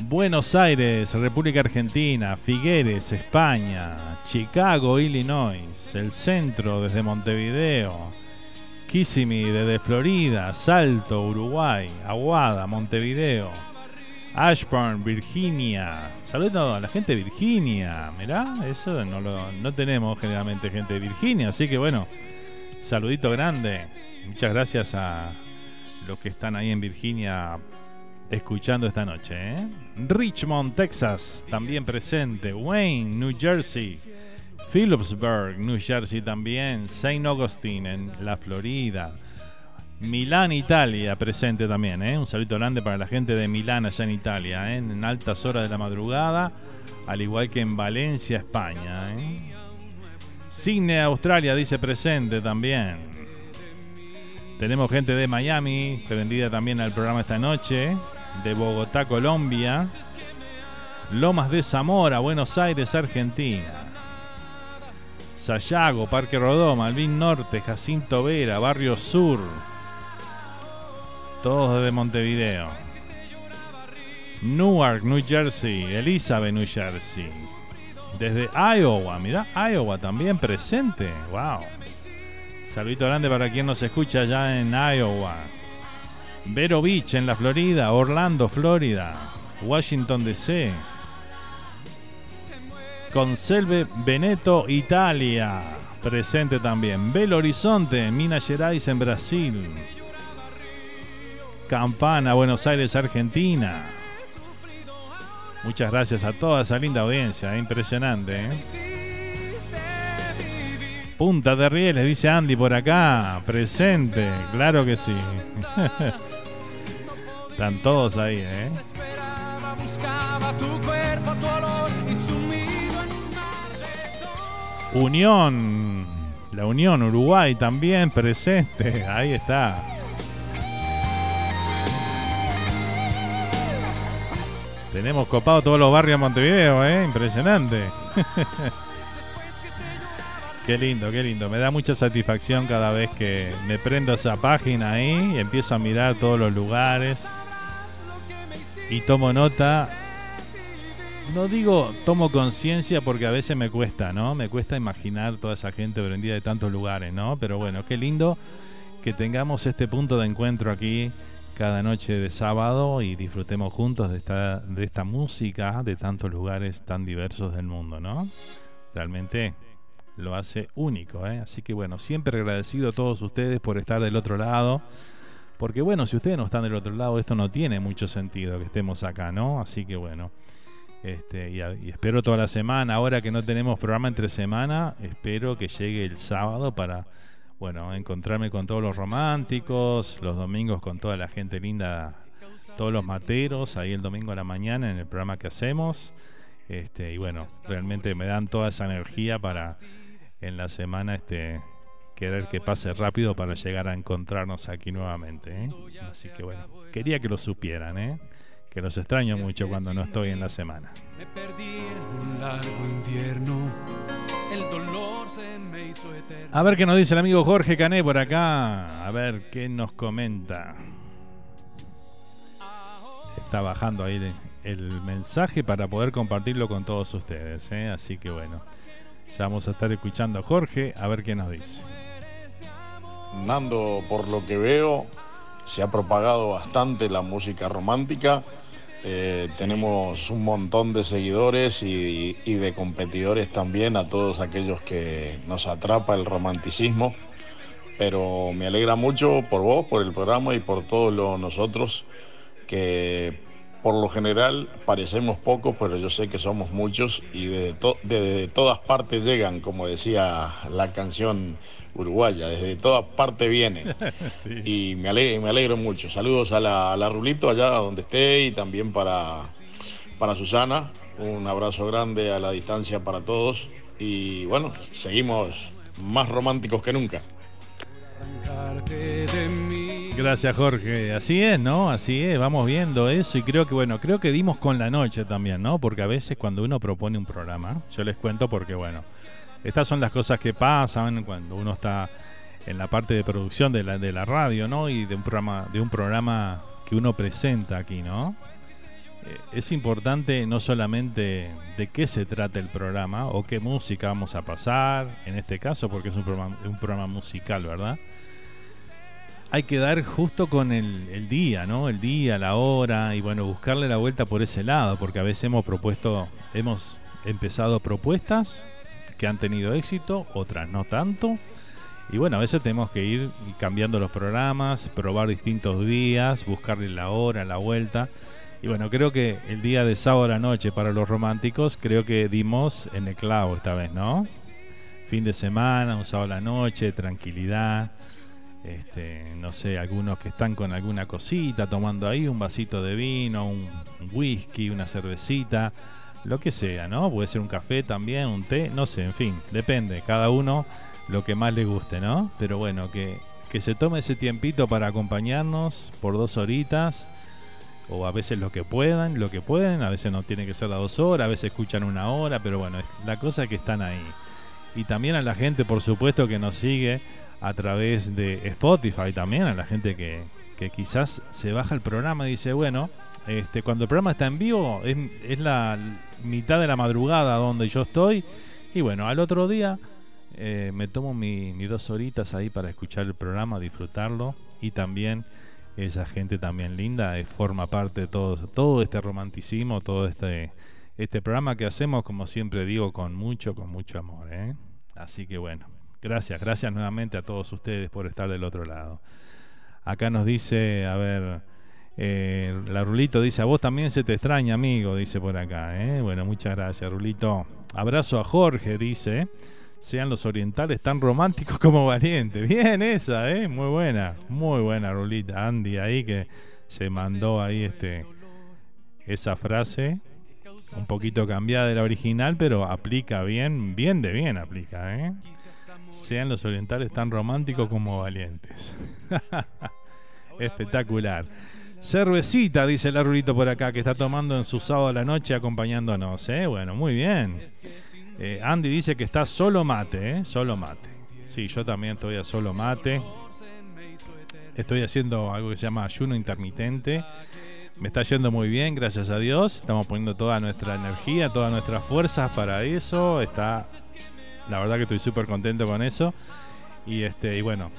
Buenos Aires, República Argentina, Figueres, España, Chicago, Illinois, el centro desde Montevideo, Kissimmee desde Florida, Salto, Uruguay, Aguada, Montevideo, Ashburn, Virginia. Saludos a la gente de Virginia, mirá, eso no, lo, no tenemos generalmente gente de Virginia, así que bueno, saludito grande. Muchas gracias a los que están ahí en Virginia escuchando esta noche. ¿eh? Richmond, Texas, también presente. Wayne, New Jersey. Phillipsburg, New Jersey también. Saint Augustine en la Florida. Milán, Italia, presente también. ¿eh? Un saludo grande para la gente de Milán, allá en Italia, ¿eh? en altas horas de la madrugada, al igual que en Valencia, España. ¿eh? Sydney, Australia, dice presente también. Tenemos gente de Miami, prendida también al programa esta noche, de Bogotá, Colombia, Lomas de Zamora, Buenos Aires, Argentina. Sayago, Parque Rodó, Malvin Norte, Jacinto Vera, Barrio Sur. Todos desde Montevideo. Newark, New Jersey, Elizabeth, New Jersey. Desde Iowa, mira, Iowa también presente. Wow. Saludito grande para quien nos escucha allá en Iowa. Vero Beach en la Florida, Orlando, Florida, Washington DC. Conselve Veneto, Italia. Presente también. Belo Horizonte, Minas Gerais en Brasil. Campana, Buenos Aires, Argentina. Muchas gracias a toda esa linda audiencia, impresionante. ¿eh? Punta de Rieles, dice Andy por acá, presente, claro que sí. [LAUGHS] Están todos ahí, ¿eh? Unión, la Unión Uruguay también presente, ahí está. Tenemos copado todos los barrios de Montevideo, ¿eh? Impresionante. [LAUGHS] qué lindo, qué lindo. Me da mucha satisfacción cada vez que me prendo esa página ahí y empiezo a mirar todos los lugares. Y tomo nota. No digo tomo conciencia porque a veces me cuesta, ¿no? Me cuesta imaginar toda esa gente prendida de tantos lugares, ¿no? Pero bueno, qué lindo que tengamos este punto de encuentro aquí cada noche de sábado y disfrutemos juntos de esta, de esta música de tantos lugares tan diversos del mundo, ¿no? Realmente lo hace único, ¿eh? Así que bueno, siempre agradecido a todos ustedes por estar del otro lado. Porque bueno, si ustedes no están del otro lado, esto no tiene mucho sentido que estemos acá, ¿no? Así que bueno. Este, y, espero toda la semana, ahora que no tenemos programa entre semana, espero que llegue el sábado para bueno, encontrarme con todos los románticos, los domingos con toda la gente linda, todos los materos, ahí el domingo a la mañana en el programa que hacemos. Este, y bueno, realmente me dan toda esa energía para en la semana este querer que pase rápido para llegar a encontrarnos aquí nuevamente. ¿eh? Así que bueno, quería que lo supieran, ¿eh? que los extraño mucho cuando no estoy en la semana. Me perdí un largo invierno. El dolor se me hizo eterno. A ver qué nos dice el amigo Jorge Cané por acá. A ver qué nos comenta. Está bajando ahí el, el mensaje para poder compartirlo con todos ustedes. ¿eh? Así que bueno, ya vamos a estar escuchando a Jorge a ver qué nos dice. Nando, por lo que veo, se ha propagado bastante la música romántica. Eh, Tenemos un montón de seguidores y, y de competidores también, a todos aquellos que nos atrapa el romanticismo. Pero me alegra mucho por vos, por el programa y por todos los nosotros que por lo general parecemos pocos, pero yo sé que somos muchos y desde, to- desde todas partes llegan, como decía la canción uruguaya, desde todas partes vienen. [LAUGHS] Y me alegro, me alegro mucho. Saludos a la, a la Rulito allá donde esté y también para, para Susana. Un abrazo grande a la distancia para todos. Y bueno, seguimos más románticos que nunca. Gracias Jorge, así es, ¿no? Así es, vamos viendo eso y creo que bueno, creo que dimos con la noche también, ¿no? Porque a veces cuando uno propone un programa, yo les cuento porque bueno, estas son las cosas que pasan cuando uno está en la parte de producción de la, de la radio, ¿no? Y de un programa, de un programa que uno presenta aquí, ¿no? Eh, Es importante no solamente de qué se trata el programa o qué música vamos a pasar, en este caso porque es un programa, un programa musical, ¿verdad? Hay que dar justo con el, el día, ¿no? El día, la hora y bueno, buscarle la vuelta por ese lado, porque a veces hemos propuesto, hemos empezado propuestas que han tenido éxito, otras no tanto. Y bueno, a veces tenemos que ir cambiando los programas, probar distintos días, buscarle la hora, la vuelta. Y bueno, creo que el día de sábado a la noche para los románticos, creo que dimos en el clavo esta vez, ¿no? Fin de semana, un sábado a la noche, tranquilidad este, no sé, algunos que están con alguna cosita, tomando ahí un vasito de vino, un, whisky, una cervecita, lo que sea, ¿no? Puede ser un café también, un té, no sé, en fin, depende, cada uno lo que más le guste, ¿no? Pero bueno, que, que se tome ese tiempito para acompañarnos por dos horitas, o a veces lo que puedan, lo que pueden, a veces no tiene que ser las dos horas, a veces escuchan una hora, pero bueno, la cosa es que están ahí. Y también a la gente, por supuesto, que nos sigue a través de Spotify, también a la gente que, que quizás se baja el programa y dice, bueno, este, cuando el programa está en vivo es, la mitad de la madrugada donde yo estoy y bueno, al otro día eh, me tomo mis mi dos horitas ahí para escuchar el programa, disfrutarlo y también esa gente también linda eh, forma parte de todo, todo este romanticismo, todo este, este programa que hacemos, como siempre digo, con mucho, con mucho amor. ¿eh? Así que bueno, gracias, gracias nuevamente a todos ustedes por estar del otro lado. Acá nos dice, a ver, eh, la Rulito dice, a vos también se te extraña, amigo, dice por acá. ¿eh? Bueno, muchas gracias, Rulito. Abrazo a Jorge, dice. Sean los orientales tan románticos como valientes. Bien esa, ¿eh? Muy buena, muy buena, Rulita. Andy ahí que se mandó ahí este esa frase. Un poquito cambiada de la original, pero aplica bien, bien de bien aplica, ¿eh? Sean los orientales tan románticos como valientes. [LAUGHS] Espectacular. Cervecita, dice el Rulito por acá, que está tomando en su sábado a la noche acompañándonos. ¿eh? Bueno, muy bien. Eh, Andy dice que está solo mate, ¿eh? Solo mate. Sí, yo también estoy a solo mate. Estoy haciendo algo que se llama ayuno intermitente. Me está yendo muy bien, gracias a Dios. Estamos poniendo toda nuestra energía, todas nuestras fuerzas para eso. Está, la verdad que estoy súper contento con eso. Y este, y bueno,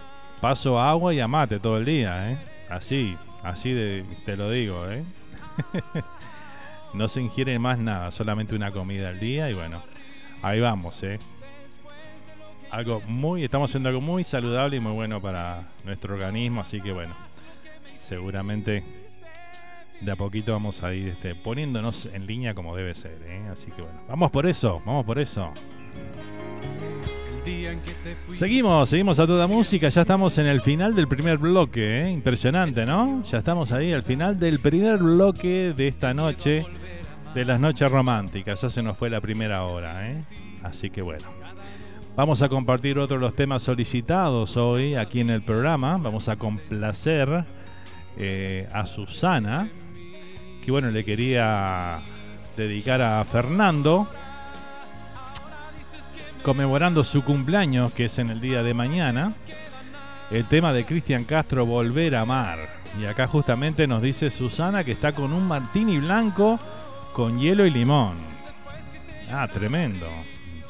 paso agua y a mate todo el día, ¿eh? Así, Así de, te lo digo, ¿eh? [LAUGHS] no se ingiere más nada, solamente una comida al día y bueno, ahí vamos, ¿eh? Algo muy, estamos haciendo algo muy saludable y muy bueno para nuestro organismo, así que bueno, seguramente de a poquito vamos a ir este, poniéndonos en línea como debe ser, ¿eh? Así que bueno, vamos por eso, vamos por eso. Seguimos, seguimos a toda música. Ya estamos en el final del primer bloque. ¿eh? Impresionante, ¿no? Ya estamos ahí al final del primer bloque de esta noche, de las noches románticas. Ya se nos fue la primera hora. ¿eh? Así que bueno. Vamos a compartir otros de los temas solicitados hoy aquí en el programa. Vamos a complacer eh, a Susana, que bueno, le quería dedicar a Fernando conmemorando su cumpleaños, que es en el día de mañana, el tema de Cristian Castro, Volver a Amar. Y acá justamente nos dice Susana que está con un martini blanco con hielo y limón. Ah, tremendo.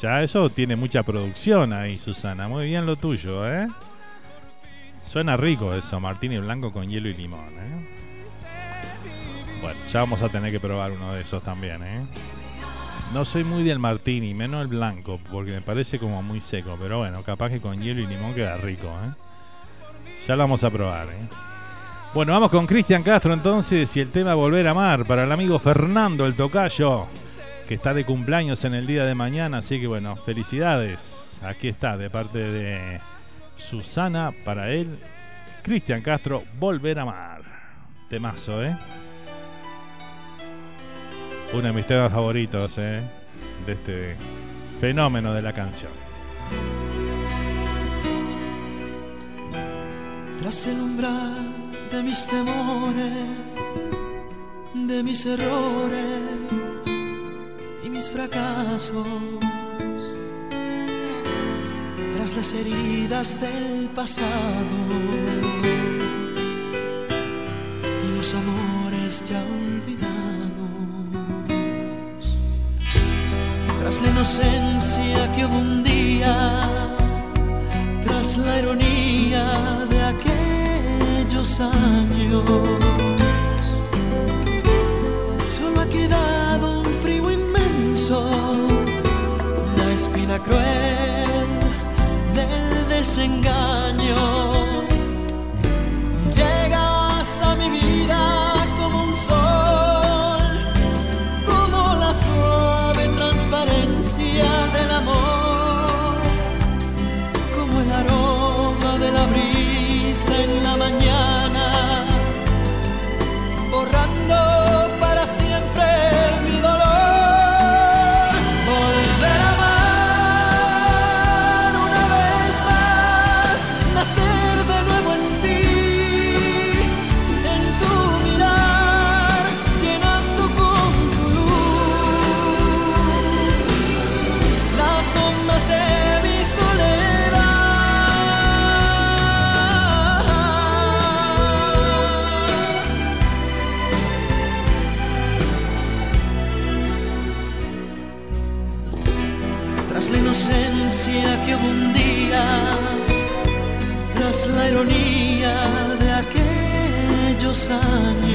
Ya eso tiene mucha producción ahí, Susana. Muy bien lo tuyo, ¿eh? Suena rico eso, martini blanco con hielo y limón, ¿eh? Bueno, ya vamos a tener que probar uno de esos también, ¿eh? No soy muy del martini, menos el blanco, porque me parece como muy seco. Pero bueno, capaz que con hielo y limón queda rico. ¿eh? Ya lo vamos a probar. ¿eh? Bueno, vamos con Cristian Castro entonces y el tema Volver a Amar para el amigo Fernando, el tocayo, que está de cumpleaños en el día de mañana. Así que bueno, felicidades. Aquí está, de parte de Susana, para él, Cristian Castro, Volver a Amar. Temazo, ¿eh? Uno de mis temas favoritos ¿eh? de este fenómeno de la canción. Tras el umbral de mis temores, de mis errores y mis fracasos, tras las heridas del pasado y los amores ya olvidados tras la inocencia que hubo un día, tras la ironía de aquellos años, solo ha quedado un frío inmenso, la espina cruel del desengaño. Aquellos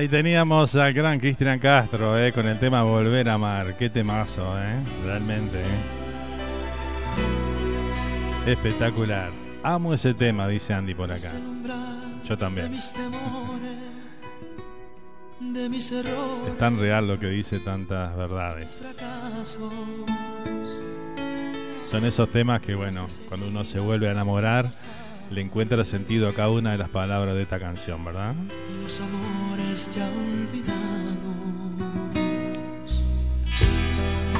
Ahí teníamos al gran Cristian Castro eh, con el tema Volver a Amar. Qué temazo, eh, realmente. eh. Espectacular. Amo ese tema, dice Andy por acá. Yo también. Es tan real lo que dice tantas verdades. Son esos temas que, bueno, cuando uno se vuelve a enamorar, le encuentra sentido a cada una de las palabras de esta canción, ¿verdad? los amores ya olvidados.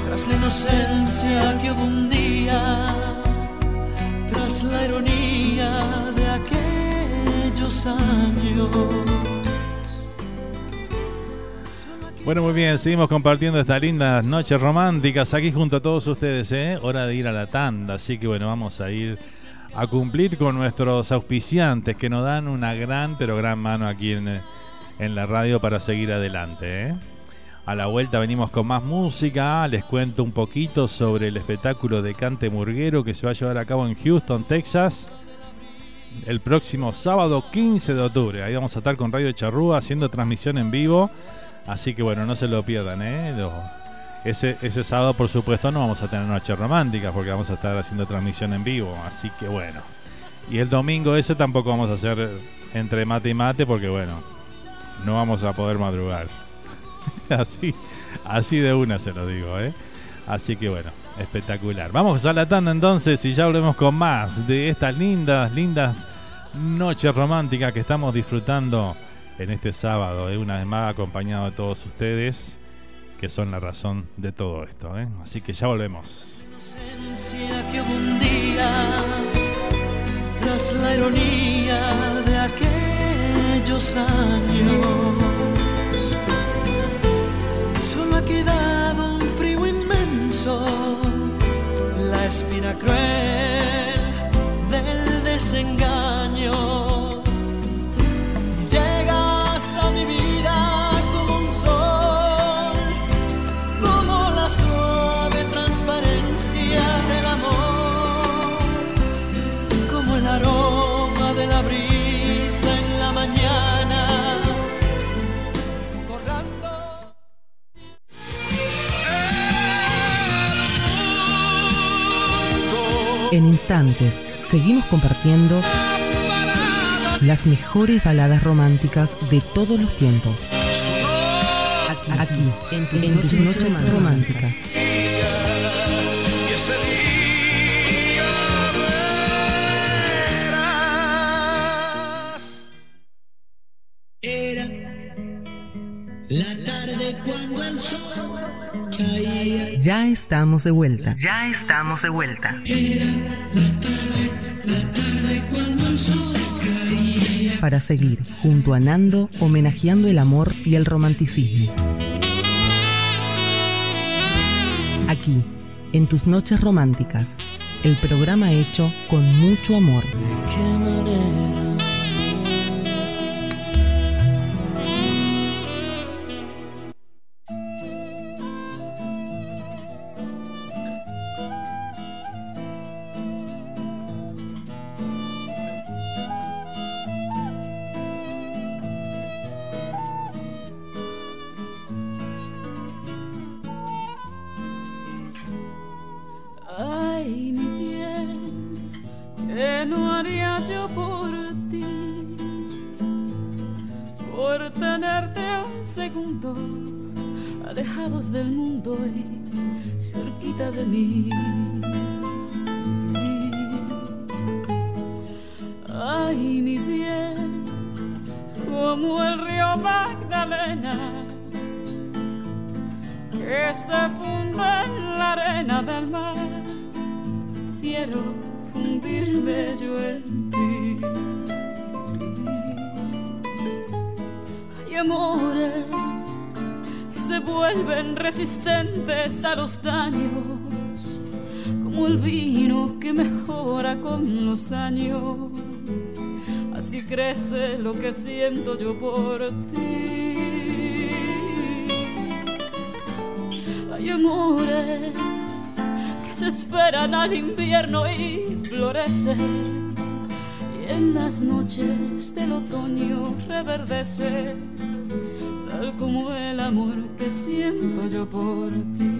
Tras la inocencia que hubo un día, tras la ironía de aquellos años. Bueno, muy bien, seguimos compartiendo estas lindas noches románticas aquí junto a todos ustedes, ¿eh? Hora de ir a la tanda, así que bueno, vamos a ir a cumplir con nuestros auspiciantes que nos dan una gran, pero gran mano aquí en, en la radio para seguir adelante, ¿eh? A la vuelta venimos con más música, les cuento un poquito sobre el espectáculo de Cante Murguero que se va a llevar a cabo en Houston, Texas, el próximo sábado 15 de octubre. Ahí vamos a estar con Radio Charrúa haciendo transmisión en vivo. Así que bueno, no se lo pierdan, ¿eh? Ese, ese sábado, por supuesto, no vamos a tener noche romántica porque vamos a estar haciendo transmisión en vivo. Así que bueno. Y el domingo ese tampoco vamos a hacer entre mate y mate porque bueno, no vamos a poder madrugar. [LAUGHS] así, así de una se lo digo, ¿eh? Así que bueno, espectacular. Vamos a la tanda entonces y ya volvemos con más de estas lindas, lindas noches románticas que estamos disfrutando en este sábado, de una vez más acompañado de todos ustedes, que son la razón de todo esto. ¿eh? Así que ya volvemos. inocencia que un día, tras la ironía de aquellos años. Solo ha quedado un frío inmenso, la espina cruel En instantes, seguimos compartiendo las mejores baladas románticas de todos los tiempos. Aquí, aquí, en tus en tus noches más románticas. Era la tarde cuando el sol. Ya estamos de vuelta. Ya estamos de vuelta. Era la tarde, la tarde cuando el sol caía. Para seguir junto a Nando homenajeando el amor y el romanticismo. Aquí, en tus noches románticas, el programa hecho con mucho amor. Ay, crece lo que siento yo por ti. Hay amores que se esperan al invierno y florecen. Y en las noches del otoño reverdece, tal como el amor que siento yo por ti.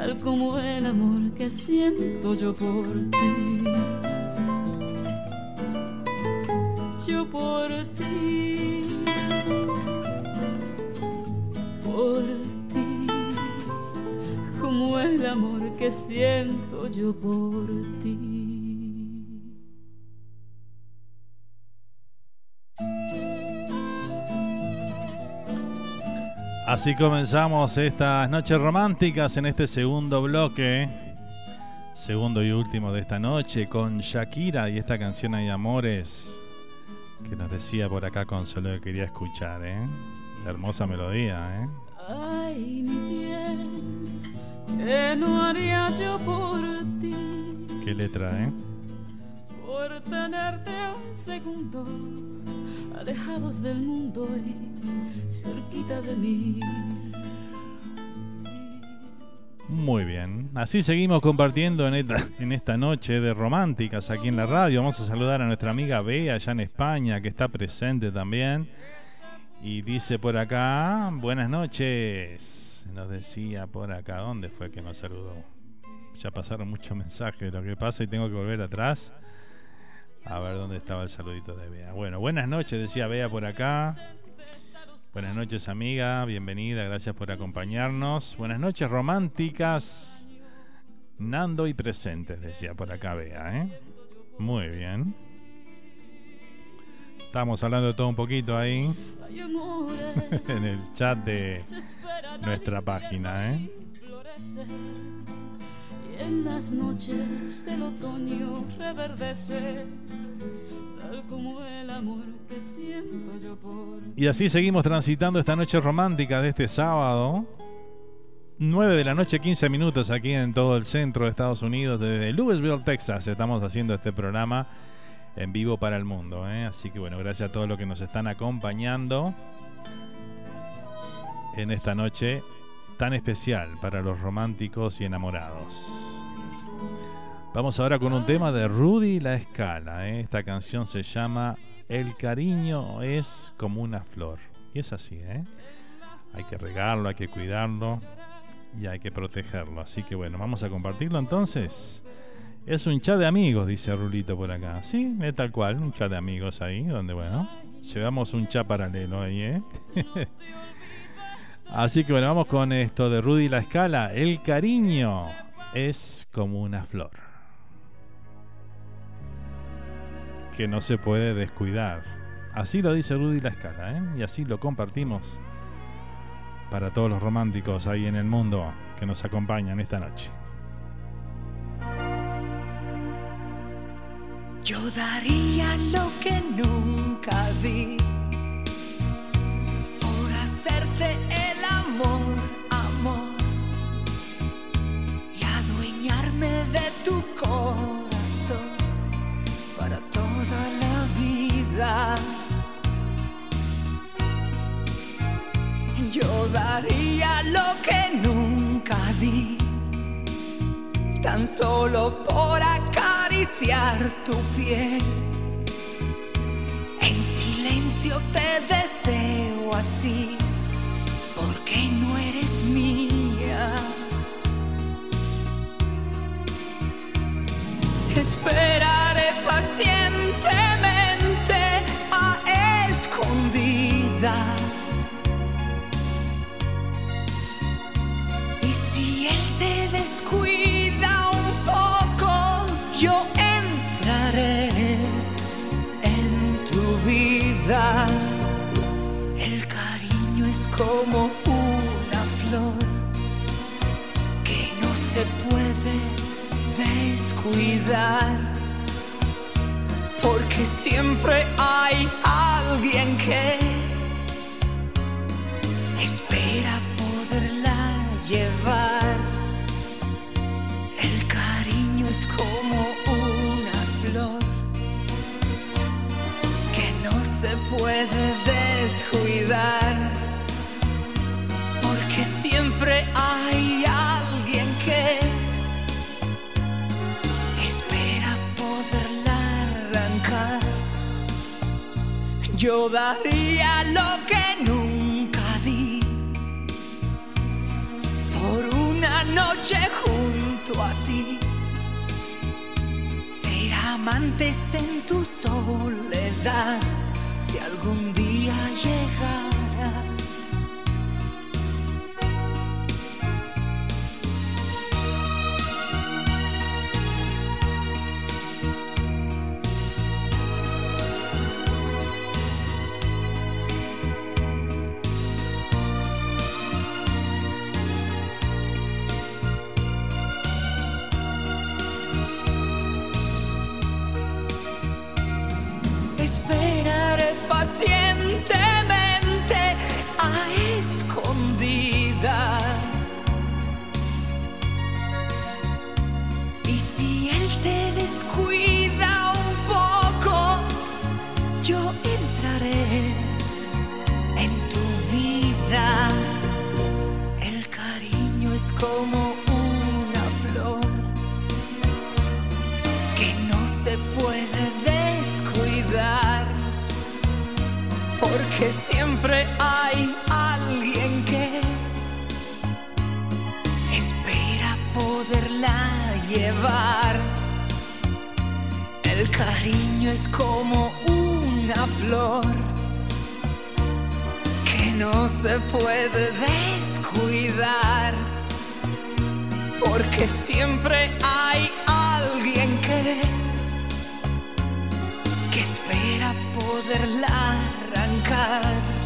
tal como el amor que siento yo por ti. Yo por ti, por ti, como el amor que siento yo por ti. Así comenzamos estas noches románticas en este segundo bloque, segundo y último de esta noche, con Shakira y esta canción Hay Amores, que nos decía por acá Consuelo que quería escuchar, ¿eh? Hermosa melodía, ¿eh? Ay, mi bien, ¿qué no haría yo por ti? Qué letra, ¿eh? Por tenerte un segundo, alejados del mundo y cerquita de mí. Muy bien, así seguimos compartiendo en esta, noche de románticas aquí en la radio. Vamos a saludar a nuestra amiga Bea allá en España, que está presente también. Y dice por acá, buenas noches. Nos decía por acá, ¿dónde fue que nos saludó? Ya pasaron muchos mensajes lo que pasa y tengo que volver atrás. A ver dónde estaba el saludito de Bea. Bueno, buenas noches, decía Bea por acá. Buenas noches, amiga. Bienvenida. Gracias por acompañarnos. Buenas noches, románticas. Nando y presentes, decía por acá, Bea. ¿eh? Muy bien. Estamos hablando de todo un poquito ahí. [LAUGHS] en el chat de nuestra página, ¿eh? En las noches del otoño reverdece, tal como el amor que siento yo por Y así seguimos transitando esta noche romántica de este sábado. 9 de la noche, 15 minutos aquí en todo el centro de Estados Unidos, desde Louisville, Texas. Estamos haciendo este programa en vivo para el mundo. ¿eh? Así que bueno, gracias a todos los que nos están acompañando en esta noche tan especial para los románticos y enamorados. Vamos ahora con un tema de Rudy La Escala. ¿eh? Esta canción se llama El cariño es como una flor. Y es así, ¿eh? Hay que regarlo, hay que cuidarlo y hay que protegerlo. Así que bueno, vamos a compartirlo entonces. Es un chat de amigos, dice Rulito por acá. Sí, es tal cual, un chat de amigos ahí, donde bueno, llevamos un chat paralelo ahí, ¿eh? [LAUGHS] Así que bueno, vamos con esto de Rudy La Escala. El cariño es como una flor. Que no se puede descuidar. Así lo dice Rudy La Escala, ¿eh? Y así lo compartimos para todos los románticos ahí en el mundo que nos acompañan esta noche. Yo daría lo que nunca di por hacerte el amor, amor y adueñarme de tu corazón para toda la vida. Yo daría lo que nunca di tan solo por acariciar tu piel. En silencio te deseo así, eres mía. Esperaré pacientemente a escondidas. Y si él descuida un poco, yo entraré en tu vida. El cariño es como descuidar. Porque siempre hay alguien que espera poderla llevar. El cariño es como una flor que no se puede descuidar. Porque siempre hay alguien Yo daría lo que nunca di por una noche junto a ti. Ser amantes en tu soledad, se puede descuidar, porque siempre hay alguien que que espera poderla arrancar.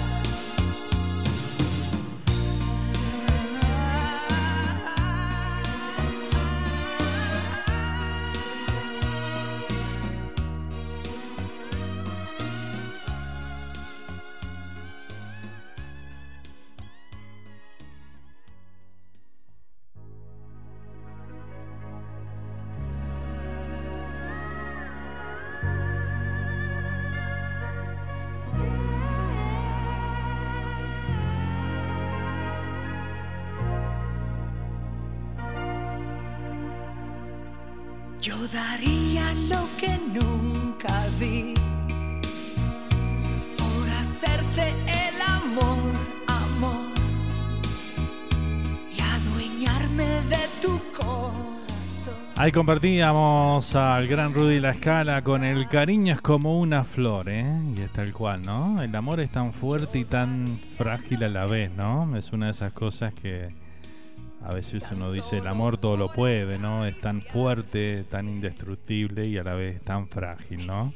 Yo daría lo que nunca di por hacerte el amor, amor y adueñarme de tu corazón. Ahí compartíamos al gran Rudy La Escala con el cariño es como una flor, ¿eh? Y es tal cual, ¿no? El amor es tan fuerte y tan frágil a la vez, ¿no? Es una de esas cosas que a veces uno dice el amor todo lo puede, ¿no? Es tan fuerte, tan indestructible y a la vez tan frágil, ¿no?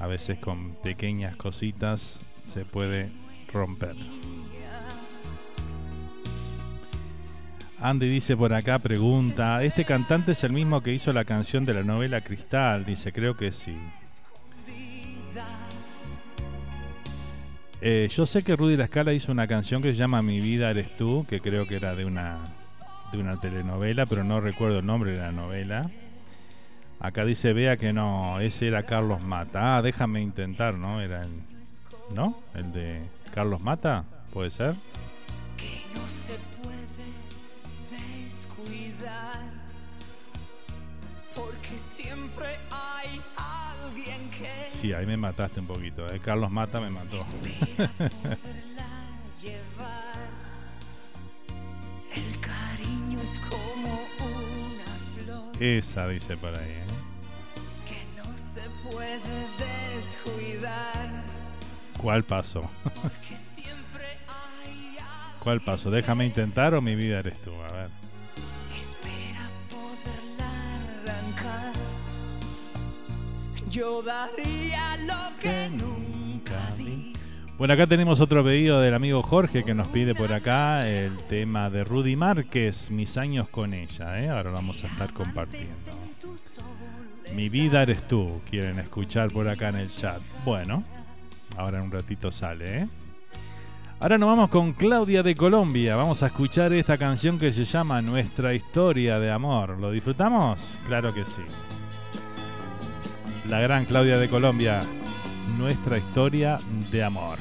A veces con pequeñas cositas se puede romper. Andy dice por acá, pregunta, ¿este cantante es el mismo que hizo la canción de la novela Cristal? Dice, creo que sí. Eh, yo sé que Rudy La Scala hizo una canción que se llama Mi vida eres tú, que creo que era de una, de una telenovela, pero no recuerdo el nombre de la novela. Acá dice, vea que no, ese era Carlos Mata. Ah, déjame intentar, ¿no? Era el... ¿No? ¿El de Carlos Mata? ¿Puede ser? que no se Sí, ahí me mataste un poquito. eh. Carlos Mata me mató. El cariño es [LAUGHS] como una flor Esa dice por ahí. ¿eh? que no se puede descuidar, ¿Cuál paso? ¿Cuál paso? Déjame intentar o mi vida eres tú. A ver. Yo daría lo que nunca di. Bueno, acá tenemos otro pedido del amigo Jorge que nos pide por acá el tema de Rudy Márquez, Mis años con ella. ¿eh? Ahora vamos a estar compartiendo. Mi vida eres tú, quieren escuchar por acá en el chat. Bueno, ahora en un ratito sale. ¿eh? Ahora nos vamos con Claudia de Colombia. Vamos a escuchar esta canción que se llama Nuestra historia de amor. ¿Lo disfrutamos? Claro que sí. La gran Claudia de Colombia, nuestra historia de amor.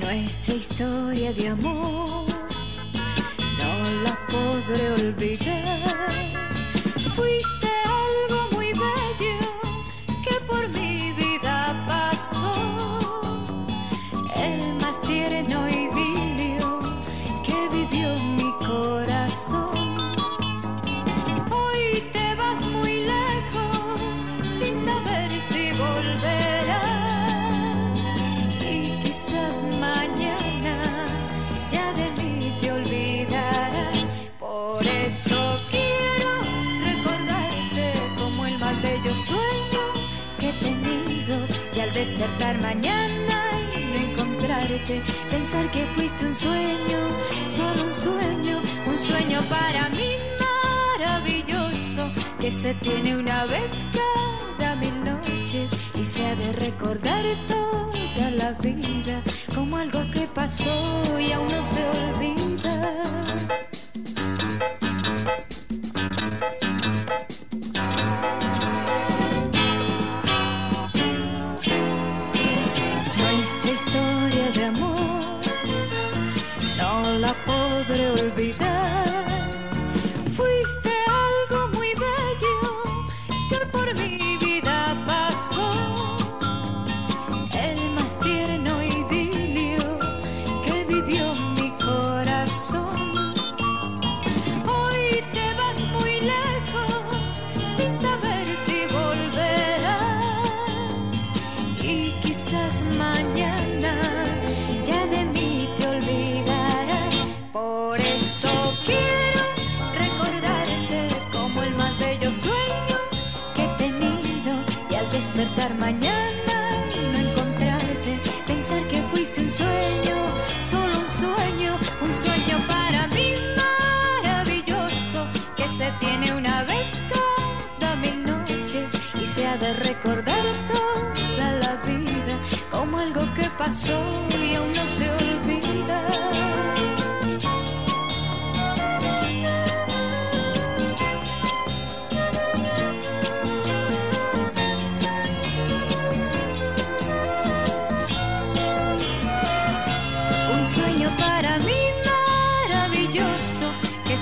Nuestra historia de amor no la podré olvidar. Pensar que fuiste un sueño, solo un sueño, un sueño para mí maravilloso que se tiene una vez cada mil noches y se ha de recordar toda la vida como algo que pasó y aún no se olvida.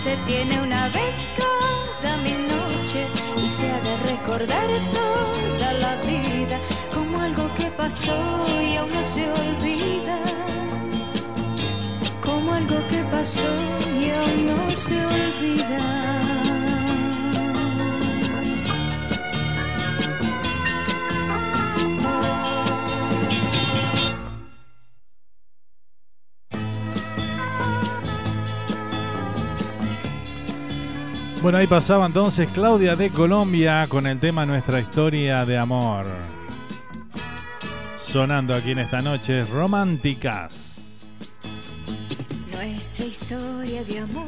Se tiene una vez cada mil noches y se ha de recordar toda pasó y aún no se olvida. Como algo que pasó y aún no se olvida. Bueno, ahí pasaba entonces Claudia de Colombia con el tema Nuestra historia de amor. Sonando aquí en esta noche románticas. Nuestra historia de amor.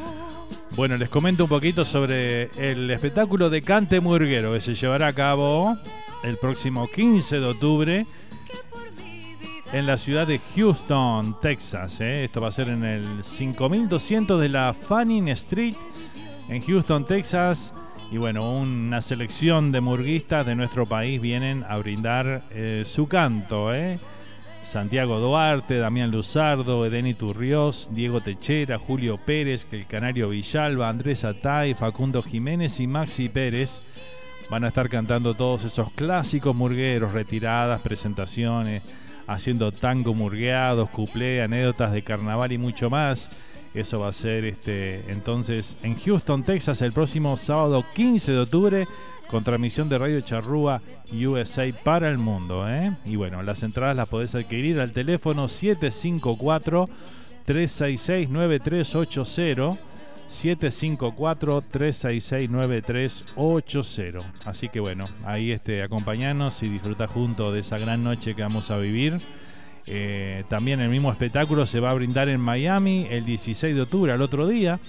Bueno, les comento un poquito sobre el espectáculo de Cante Murguero que se llevará a cabo el próximo 15 de octubre en la ciudad de Houston, Texas. ¿eh? Esto va a ser en el 5200 de la Fanning Street en Houston, Texas. Y bueno, una selección de murguistas de nuestro país vienen a brindar eh, su canto. ¿eh? Santiago Duarte, Damián Luzardo, Edeni Turriós, Diego Techera, Julio Pérez, el Canario Villalba, Andrés Atay, Facundo Jiménez y Maxi Pérez van a estar cantando todos esos clásicos murgueros, retiradas, presentaciones, haciendo tango murgueados, cuplé, anécdotas de carnaval y mucho más. Eso va a ser este entonces en Houston, Texas, el próximo sábado 15 de octubre, con transmisión de Radio Charrúa USA para el mundo. ¿eh? Y bueno, las entradas las podés adquirir al teléfono 754 366 9380 754-366-9380. Así que bueno, ahí este, acompañanos y disfruta junto de esa gran noche que vamos a vivir. Eh, también el mismo espectáculo se va a brindar en Miami el 16 de octubre, al otro día,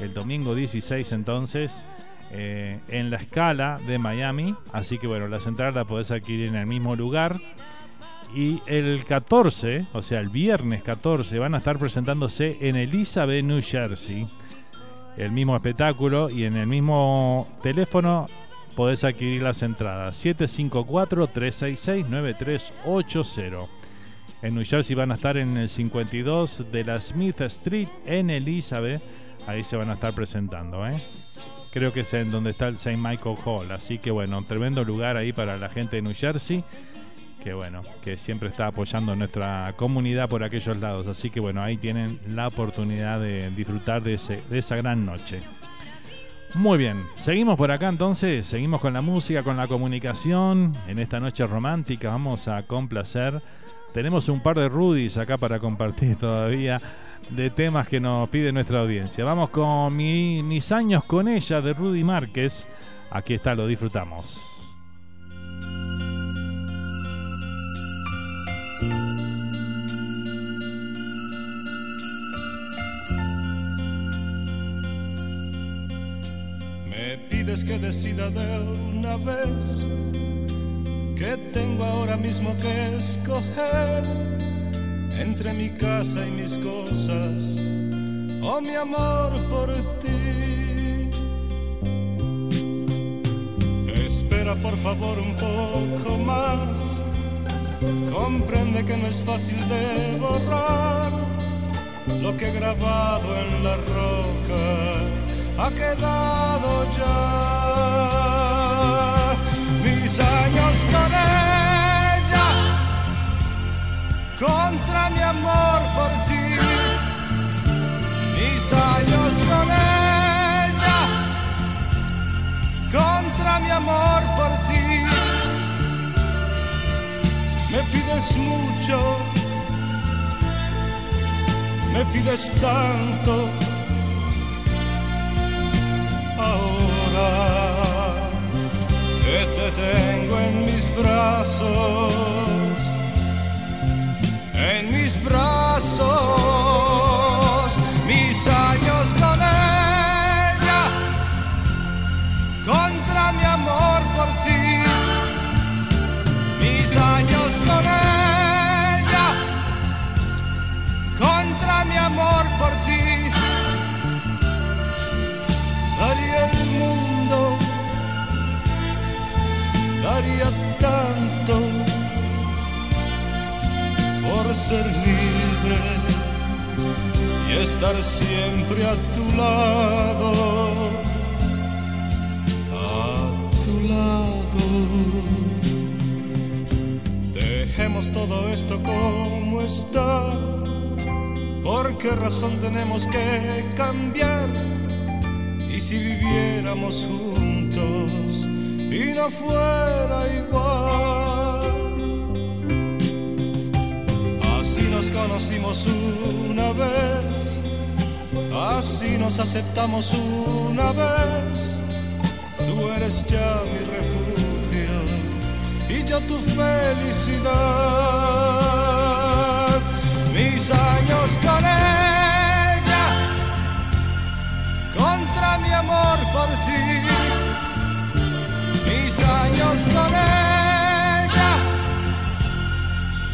el domingo 16 entonces, eh, en la escala de Miami. Así que bueno, las entradas las podés adquirir en el mismo lugar. Y el 14, o sea, el viernes 14, van a estar presentándose en Elizabeth, New Jersey el mismo espectáculo y en el mismo teléfono podés adquirir las entradas 754-366-9380. En New Jersey van a estar en el 52 de la Smith Street en Elizabeth. Ahí se van a estar presentando. ¿eh? Creo que es en donde está el St. Michael Hall. Así que bueno, tremendo lugar ahí para la gente de New Jersey que bueno, que siempre está apoyando nuestra comunidad por aquellos lados. Así que bueno, ahí tienen la oportunidad de disfrutar de, ese, de esa gran noche. Muy bien, seguimos por acá entonces, seguimos con la música, con la comunicación. En esta noche romántica vamos a complacer. Tenemos un par de Rudis acá para compartir [LAUGHS] todavía de temas que nos pide nuestra audiencia. Vamos con mi- mis años con ella de Rudy Márquez. Aquí está, lo disfrutamos. Me pides que decida de una vez que tengo ahora mismo que escoger entre mi casa y mis cosas. O mi amor por ti. Espera por favor un poco más, comprende que no es fácil de borrar lo que he grabado en la roca. Ha quedado ya mis años con ella contra mi amor por ti. Mis años con ella contra mi amor por ti. Me pides mucho me pides tanto. Ahora que te tengo en mis brazos, en mis brazos, mis años tanto por ser libre y estar siempre a tu lado, a tu lado. Dejemos todo esto como está. ¿Por qué razón tenemos que cambiar? Y si viviéramos juntos y no fuera igual. Así nos conocimos una vez, así nos aceptamos una vez. Tú eres ya mi refugio y yo tu felicidad. Mis años con ella, contra mi amor por ti. Años con ella,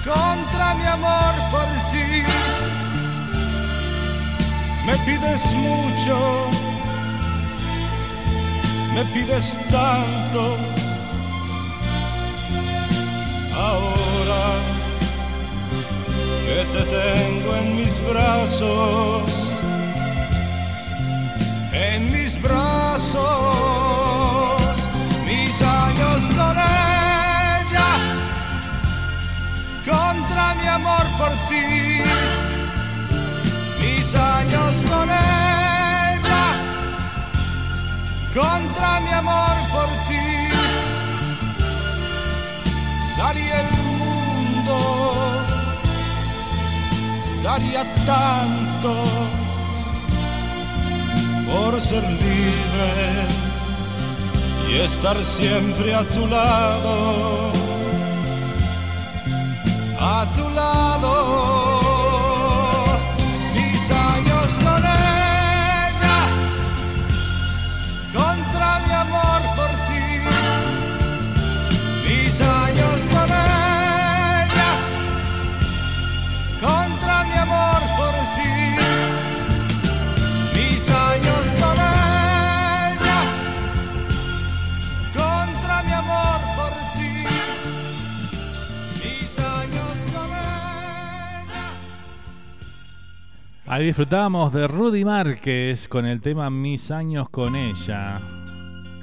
contra mi amor por ti. Me pides mucho, me pides tanto. Ahora que te tengo en mis brazos, en mis brazos, mis años con ella, contra mi amor por ti, mis años con ella, contra mi amor por ti, daría el mundo daría tanto por ser libre y estar siempre a tu lado, a tu lado. Ahí disfrutamos de Rudy Márquez con el tema Mis años con ella.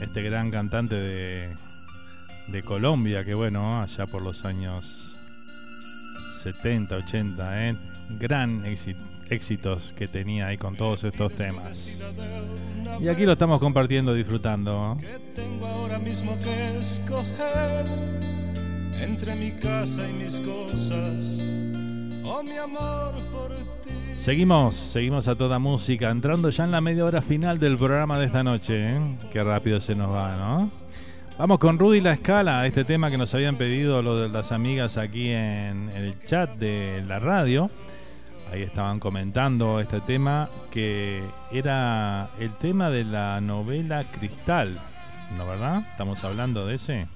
Este gran cantante de, de Colombia, que bueno, allá por los años 70, 80, ¿eh? gran éxi- éxitos que tenía ahí con todos estos temas. Y aquí lo estamos compartiendo, disfrutando. Tengo ahora mismo que escoger entre mi casa y mis cosas, oh mi amor por ti. Seguimos, seguimos a toda música, entrando ya en la media hora final del programa de esta noche. ¿eh? Qué rápido se nos va, ¿no? Vamos con Rudy La Escala, este tema que nos habían pedido lo de las amigas aquí en el chat de la radio. Ahí estaban comentando este tema que era el tema de la novela Cristal, ¿no verdad? Estamos hablando de ese.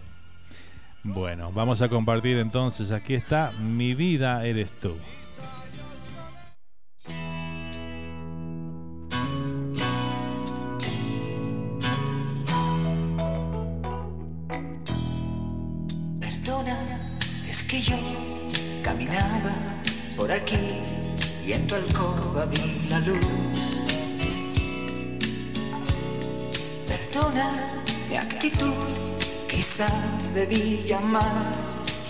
Bueno, vamos a compartir entonces, aquí está Mi vida eres tú. Que yo caminaba por aquí y en tu alcoba vi la luz. Perdona mi actitud, quizá debí llamar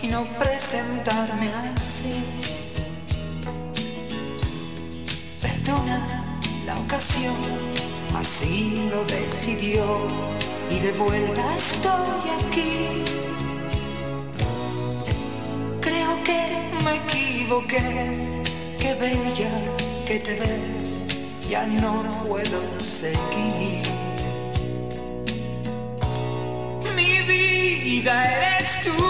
y no presentarme así. Perdona la ocasión, así lo decidió y de vuelta estoy aquí. Me equivoqué, qué bella que te ves, ya no puedo seguir. Mi vida eres tú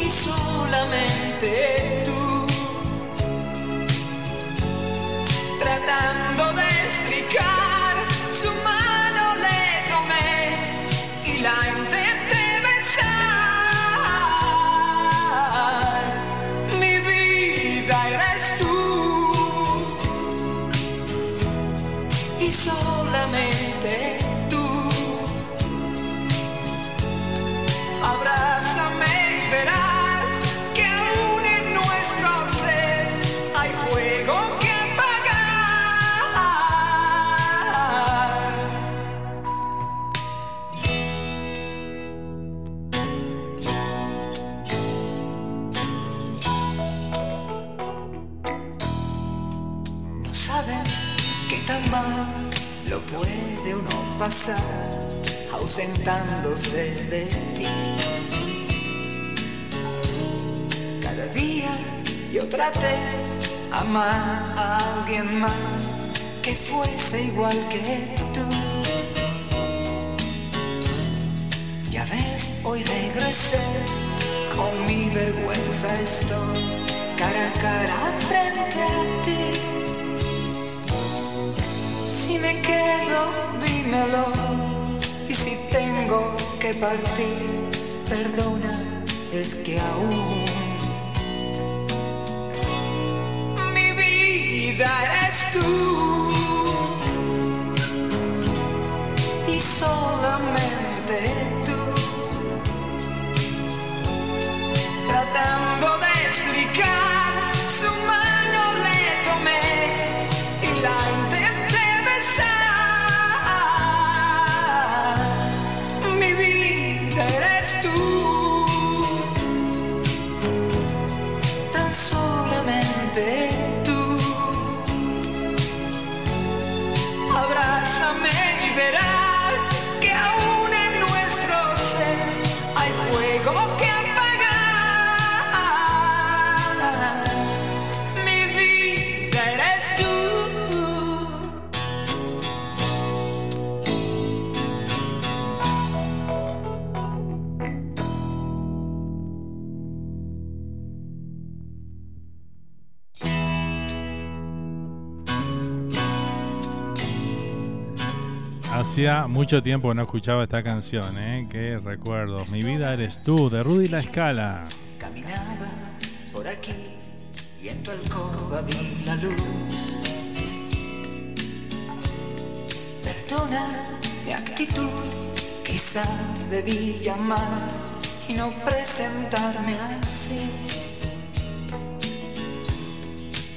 y solamente pasar ausentándose de ti. Cada día yo traté amar a alguien más que fuese igual que tú. Ya ves, hoy regresé, con mi vergüenza estoy cara a cara frente a ti. Me quedo, dímelo, y si tengo que partir, perdona, es que aún mi vida eres tú Hacía mucho tiempo que no escuchaba esta canción, ¿eh? Qué recuerdos. Mi vida eres tú, de Rudy La Escala. Caminaba por aquí y en tu alcoba vi la luz. Perdona mi actitud, quizá debí llamar y no presentarme así.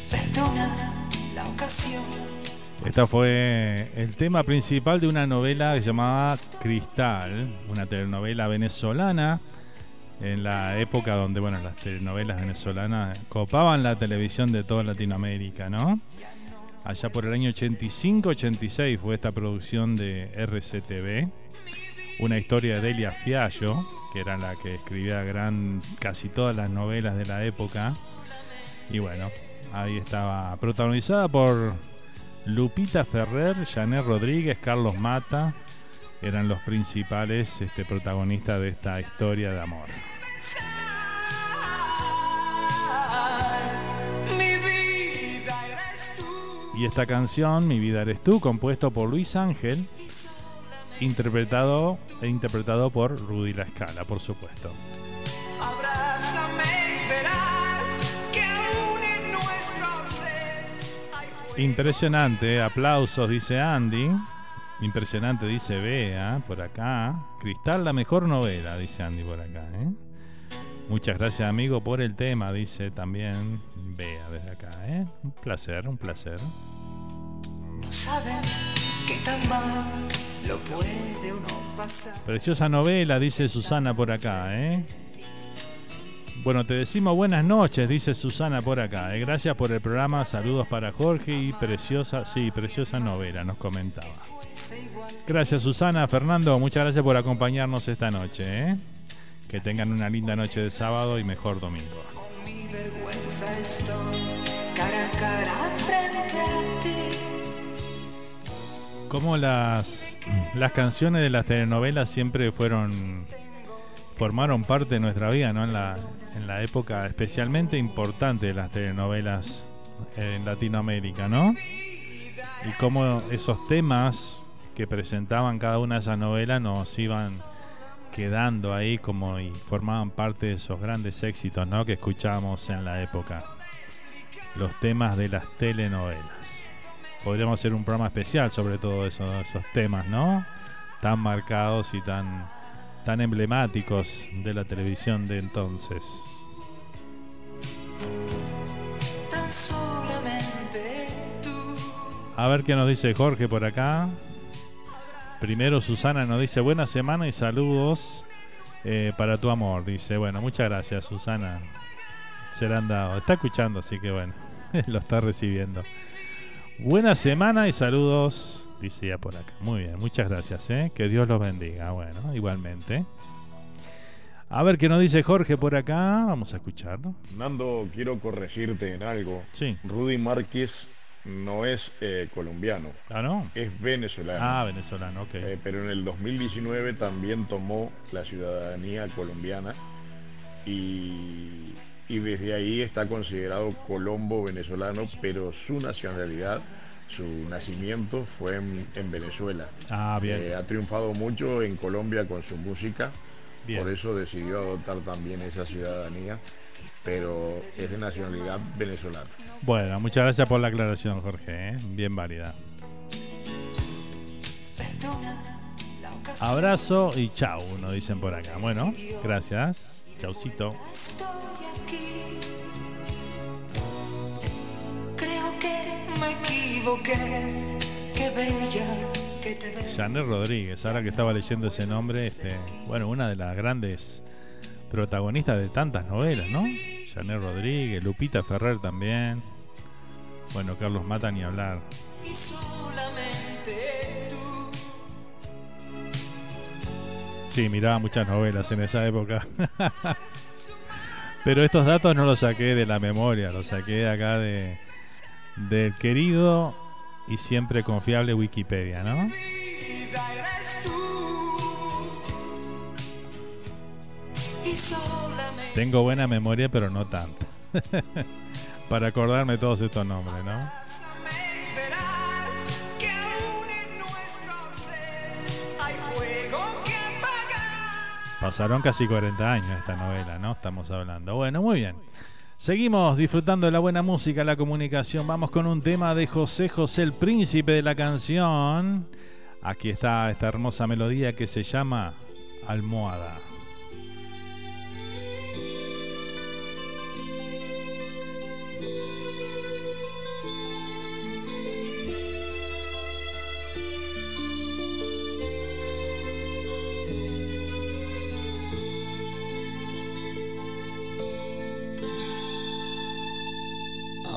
Perdona la ocasión. Esta fue el tema principal de una novela llamaba Cristal, una telenovela venezolana en la época donde bueno las telenovelas venezolanas copaban la televisión de toda Latinoamérica, ¿no? Allá por el año 85-86 fue esta producción de RCTV, una historia de Delia Fiallo, que era la que escribía gran casi todas las novelas de la época. Y bueno, ahí estaba protagonizada por Lupita Ferrer, Janet Rodríguez, Carlos Mata, eran los principales este, protagonistas de esta historia de amor. Y esta canción, Mi vida eres tú, compuesto por Luis Ángel, interpretado e interpretado por Rudy La Scala, por supuesto. Impresionante, aplausos, dice Andy. Impresionante, dice Bea, por acá. Cristal, la mejor novela, dice Andy por acá. ¿eh? Muchas gracias, amigo, por el tema, dice también Bea desde acá. ¿eh? Un placer, un placer. No saben qué tan mal lo puede uno pasar. Preciosa novela, dice Susana por acá. ¿eh? Bueno, te decimos buenas noches, dice Susana por acá. ¿eh? Gracias por el programa, saludos para Jorge y preciosa, sí, preciosa novela, nos comentaba. Gracias Susana, Fernando, muchas gracias por acompañarnos esta noche. ¿eh? Que tengan una linda noche de sábado y mejor domingo. Mi vergüenza estoy cara a cara frente a ti. Como las, las canciones de las telenovelas siempre fueron formaron parte de nuestra vida, ¿no? En la, en la época especialmente importante de las telenovelas en Latinoamérica, ¿no? Y cómo esos temas que presentaban cada una de esas novelas nos iban quedando ahí como y formaban parte de esos grandes éxitos, ¿no? Que escuchábamos en la época. Los temas de las telenovelas. Podríamos hacer un programa especial sobre todos eso, esos temas, ¿no? Tan marcados y tan, tan emblemáticos de la televisión de entonces. A ver qué nos dice Jorge por acá. Primero Susana nos dice buena semana y saludos eh, para tu amor. Dice, bueno, muchas gracias Susana. Se la han dado. Está escuchando, así que bueno, [LAUGHS] lo está recibiendo. Buena semana y saludos, dice ya por acá. Muy bien, muchas gracias, ¿eh? que Dios los bendiga. Bueno, igualmente. A ver qué nos dice Jorge por acá, vamos a escucharlo. Nando, quiero corregirte en algo. Sí. Rudy Márquez no es eh, colombiano. Ah, no. Es venezolano. Ah, venezolano, ok. Eh, pero en el 2019 también tomó la ciudadanía colombiana y, y desde ahí está considerado colombo venezolano, pero su nacionalidad, su nacimiento fue en, en Venezuela. Ah, bien. Eh, ha triunfado mucho en Colombia con su música, Bien. por eso decidió adoptar también esa ciudadanía, pero es de nacionalidad venezolana. Bueno, muchas gracias por la aclaración, Jorge. ¿eh? Bien válida. Abrazo y chau, nos dicen por acá. Bueno, gracias. Chaucito. Janet Rodríguez, ahora que estaba leyendo ese nombre, este, bueno, una de las grandes protagonistas de tantas novelas, ¿no? Janet Rodríguez, Lupita Ferrer también. Bueno, Carlos Mata ni hablar. Y solamente tú. Sí, miraba muchas novelas en esa época. [LAUGHS] Pero estos datos no los saqué de la memoria, los saqué de acá de del querido y siempre confiable Wikipedia, ¿no? Tengo buena memoria, pero no tanto. [LAUGHS] Para acordarme todos estos nombres, ¿no? Pasaron casi 40 años esta novela, ¿no? Estamos hablando. Bueno, muy bien. Seguimos disfrutando de la buena música, la comunicación. Vamos con un tema de José José, el príncipe de la canción. Aquí está esta hermosa melodía que se llama Almohada.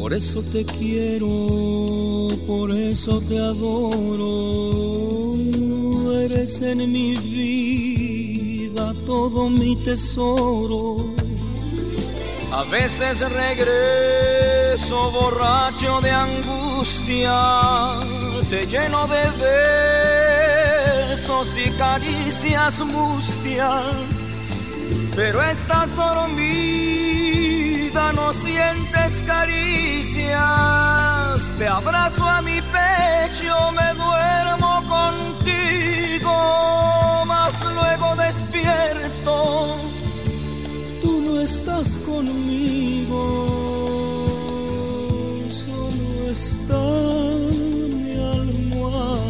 Por eso te quiero, por eso te adoro. Eres en mi vida todo mi tesoro. A veces regreso borracho de angustia, te lleno de besos y caricias mustias, pero estás dormida, no sientes caricias. Te abrazo a mi pecho, me duermo contigo, mas luego despierto. Tú no estás conmigo, solo está mi almohada.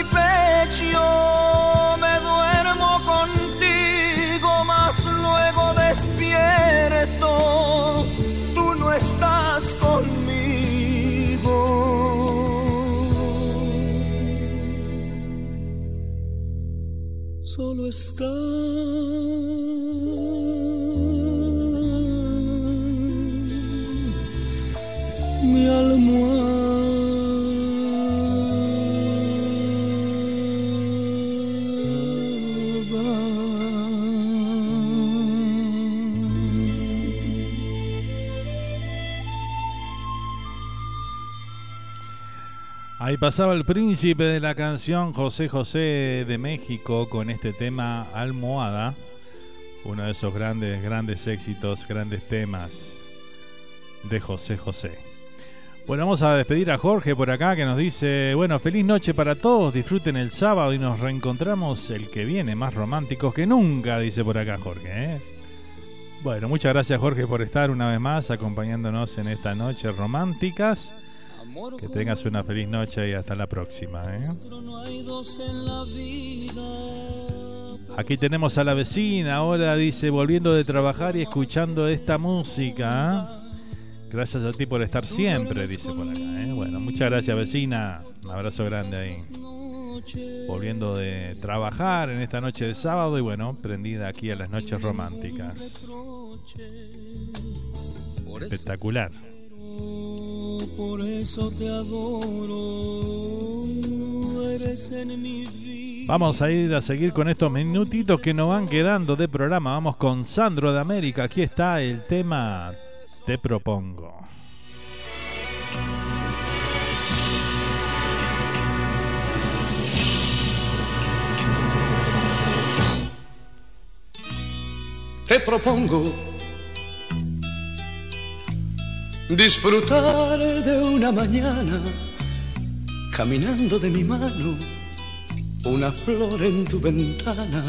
yo me duermo contigo, más luego despierto, tú no estás conmigo. Solo estás. Pasaba el príncipe de la canción José José de México con este tema Almohada, uno de esos grandes, grandes éxitos, grandes temas de José José. Bueno, vamos a despedir a Jorge por acá que nos dice, bueno, feliz noche para todos, disfruten el sábado y nos reencontramos el que viene, más románticos que nunca, dice por acá Jorge. ¿eh? Bueno, muchas gracias Jorge por estar una vez más acompañándonos en esta noche románticas. Que tengas una feliz noche y hasta la próxima. ¿eh? Aquí tenemos a la vecina, ahora dice, volviendo de trabajar y escuchando esta música. Gracias a ti por estar siempre, dice por acá. ¿eh? Bueno, muchas gracias vecina. Un abrazo grande ahí. Volviendo de trabajar en esta noche de sábado y bueno, prendida aquí a las noches románticas. Espectacular. Por eso te adoro. Eres en mi vida. Vamos a ir a seguir con estos minutitos que nos van quedando de programa. Vamos con Sandro de América. Aquí está el tema Te propongo. Te propongo disfrutar de una mañana caminando de mi mano, una flor en tu ventana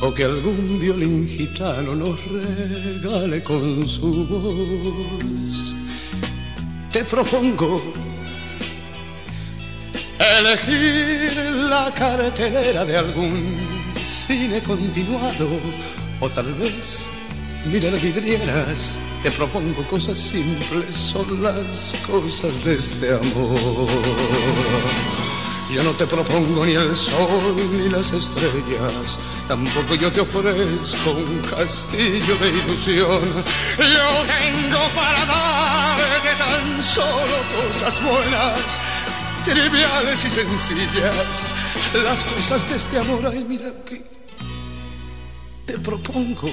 o que algún violín gitano nos regale con su voz. Te propongo elegir la cartelera de algún cine continuado o tal vez mirar vidrieras. Te propongo cosas simples, son las cosas de este amor. Yo no te propongo ni el sol ni las estrellas, tampoco yo te ofrezco un castillo de ilusión. Yo tengo para darte tan solo cosas buenas, triviales y sencillas, las cosas de este amor. Ay, mira que te propongo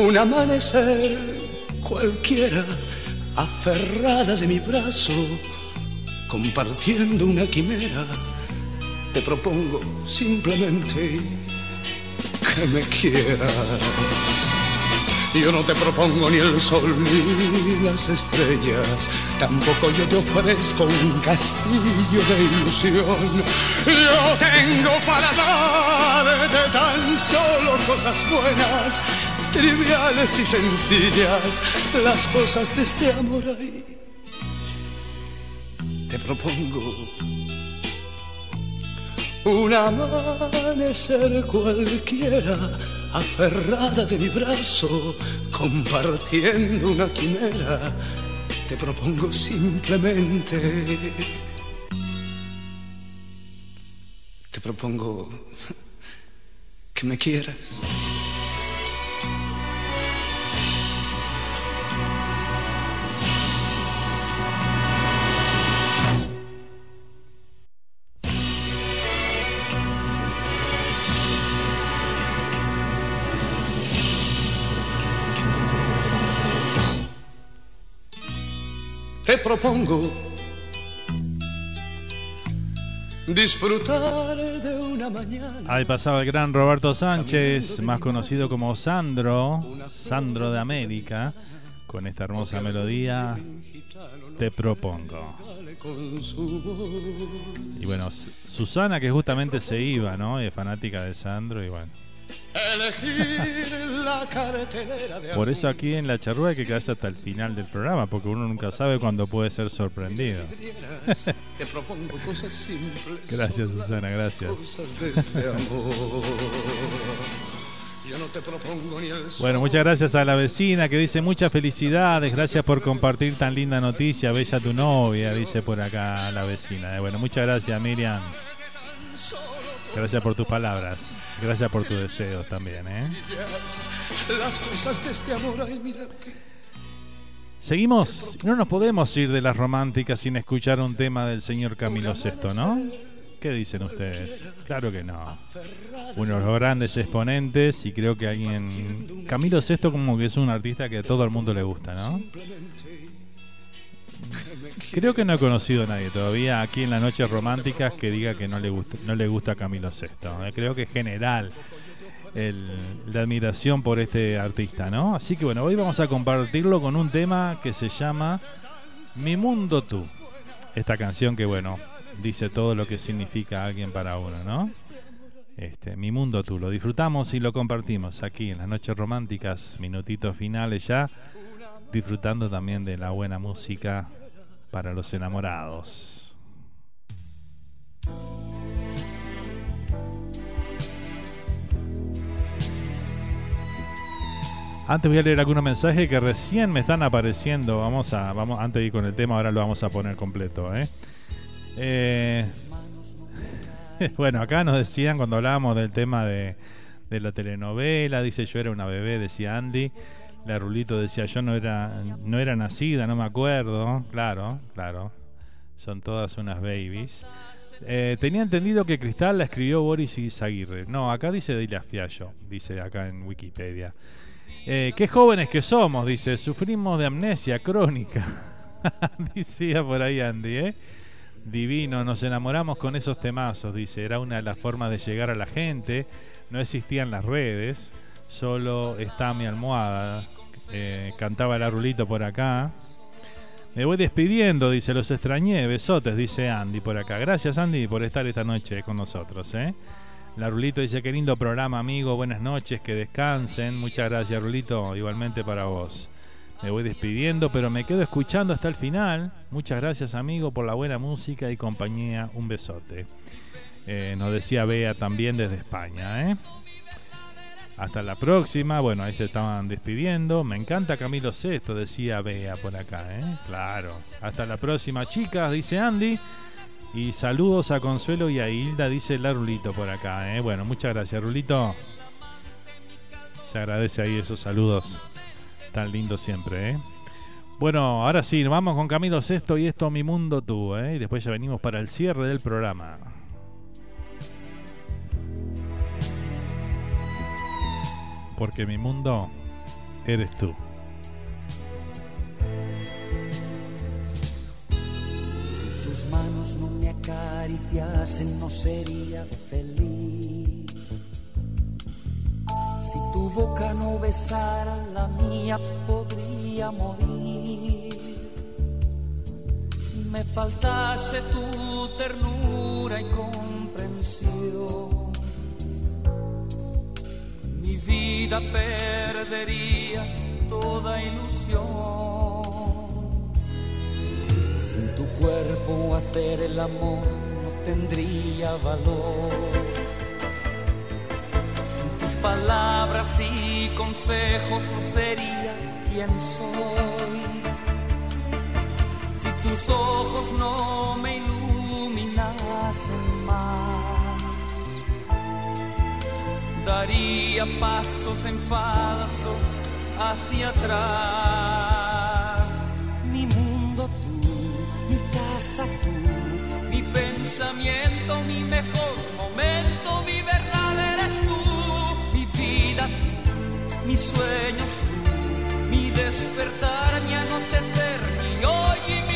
un amanecer cualquiera, aferradas de mi brazo, compartiendo una quimera. Te propongo simplemente que me quieras. Yo no te propongo ni el sol ni las estrellas, tampoco yo te ofrezco un castillo de ilusión. Yo tengo para darte tan solo cosas buenas, triviales y sencillas, las cosas de este amor ahí. Te propongo un amanecer cualquiera, aferrada de mi brazo, compartiendo una quimera. Te propongo simplemente. Te propongo que me quieras. Ahí pasaba el gran Roberto Sánchez, más conocido como Sandro, Sandro de América, con esta hermosa melodía, Te propongo. Y bueno, Susana, que justamente se iba, ¿no? Es fanática de Sandro y bueno. Elegir la cartelera de Por eso aquí en la charrúa hay que quedarse hasta el final del programa, porque uno nunca sabe cuándo puede ser sorprendido. Algún- Te propongo cosas simples. Gracias, Susana, gracias. Este. Bueno, muchas gracias a la vecina que dice muchas felicidades, gracias por compartir tan linda noticia, bella tu novia, dice por acá la vecina. Eh, Bueno, muchas gracias Miriam. Gracias por tus palabras. Gracias por tus deseos también, ¿eh? Las cosas de este amor, ay, mira que Seguimos. No nos podemos ir de las románticas sin escuchar un tema del señor Camilo VI, ¿no? ¿Qué dicen ustedes? Claro que no. Uno de los grandes exponentes y creo que alguien... Camilo VI como que es un artista que a todo el mundo le gusta, ¿no? Creo que no he conocido a nadie todavía aquí en las noches románticas que diga que no le gusta, no le gusta Camilo VI. ¿eh? Creo que es general el- la admiración por este artista, ¿no? Así que bueno, hoy vamos a compartirlo con un tema que se llama Mi Mundo Tú. Esta canción que bueno, dice todo lo que significa alguien para uno, ¿no? Este, Mi Mundo Tú, lo disfrutamos y lo compartimos aquí en las noches románticas, minutitos finales ya, disfrutando también de la buena música para los enamorados. Antes voy a leer algunos mensajes que recién me están apareciendo. Vamos a, vamos, antes de ir con el tema, ahora lo vamos a poner completo. ¿eh? Eh, [LAUGHS] bueno, acá nos decían cuando hablábamos del tema de, de la telenovela, dice yo era una bebé, decía Andy. La Rulito decía yo no era, no era nacida, no me acuerdo. Claro, claro. Son todas unas babies. Eh, tenía entendido que Cristal la escribió Boris Izaguirre. No, acá dice Delia Fiallo, dice acá en Wikipedia. Eh, qué jóvenes que somos, dice. Sufrimos de amnesia crónica. [LAUGHS] Decía por ahí Andy, ¿eh? Divino, nos enamoramos con esos temazos, dice. Era una de las formas de llegar a la gente. No existían las redes. Solo está mi almohada. Eh, cantaba la rulito por acá. Me voy despidiendo, dice. Los extrañé. Besotes, dice Andy por acá. Gracias, Andy, por estar esta noche con nosotros, ¿eh? La Rulito dice, qué lindo programa, amigo. Buenas noches, que descansen. Muchas gracias, Rulito. Igualmente para vos. Me voy despidiendo, pero me quedo escuchando hasta el final. Muchas gracias, amigo, por la buena música y compañía. Un besote. Eh, nos decía Bea también desde España, ¿eh? Hasta la próxima. Bueno, ahí se estaban despidiendo. Me encanta Camilo Sesto, decía Bea por acá, ¿eh? Claro. Hasta la próxima, chicas, dice Andy. Y saludos a Consuelo y a Hilda, dice la Rulito por acá. ¿eh? Bueno, muchas gracias, Rulito. Se agradece ahí esos saludos tan lindos siempre. ¿eh? Bueno, ahora sí, nos vamos con Camilo Sexto y esto Mi Mundo Tú. ¿eh? Y después ya venimos para el cierre del programa. Porque mi mundo eres tú. Si tus manos no me acariciasen, no sería feliz. Si tu boca no besara la mía, podría morir. Si me faltase tu ternura y comprensión, vida perdería toda ilusión. Sin tu cuerpo hacer el amor no tendría valor. Sin tus palabras y consejos no sería quien soy. Si tus ojos no me iluminasen más, daría pasos en falso hacia atrás. Mi mundo tú, mi casa tú, mi pensamiento, mi mejor momento, mi verdad eres tú, mi vida tú, mis sueños tú, mi despertar, mi anochecer, mi hoy y mi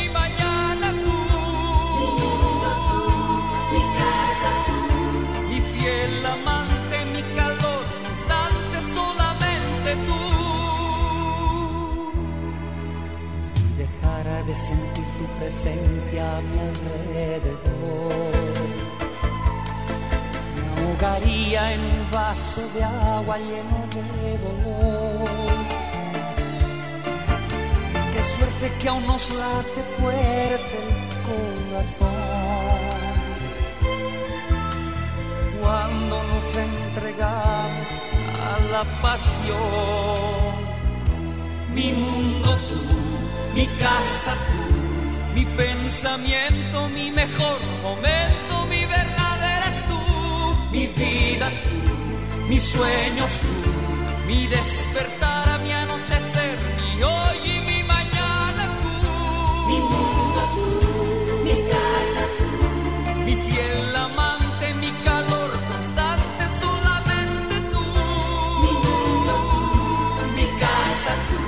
de sentir tu presencia a mi alrededor, me ahogaría en un vaso de agua lleno de dolor. Qué suerte que aún nos late fuerte el corazón cuando nos entregamos a la pasión. Mi mundo tú, mi casa tú, mi pensamiento, mi mejor momento, mi verdad eres tú, vida tú, mis sueños tú, mi despertar, mi anochecer, mi hoy y mi mañana tú. Mi mundo tú, mi casa tú, mi fiel amante, mi calor constante, solamente tú. mi mundo tú, mi casa tú,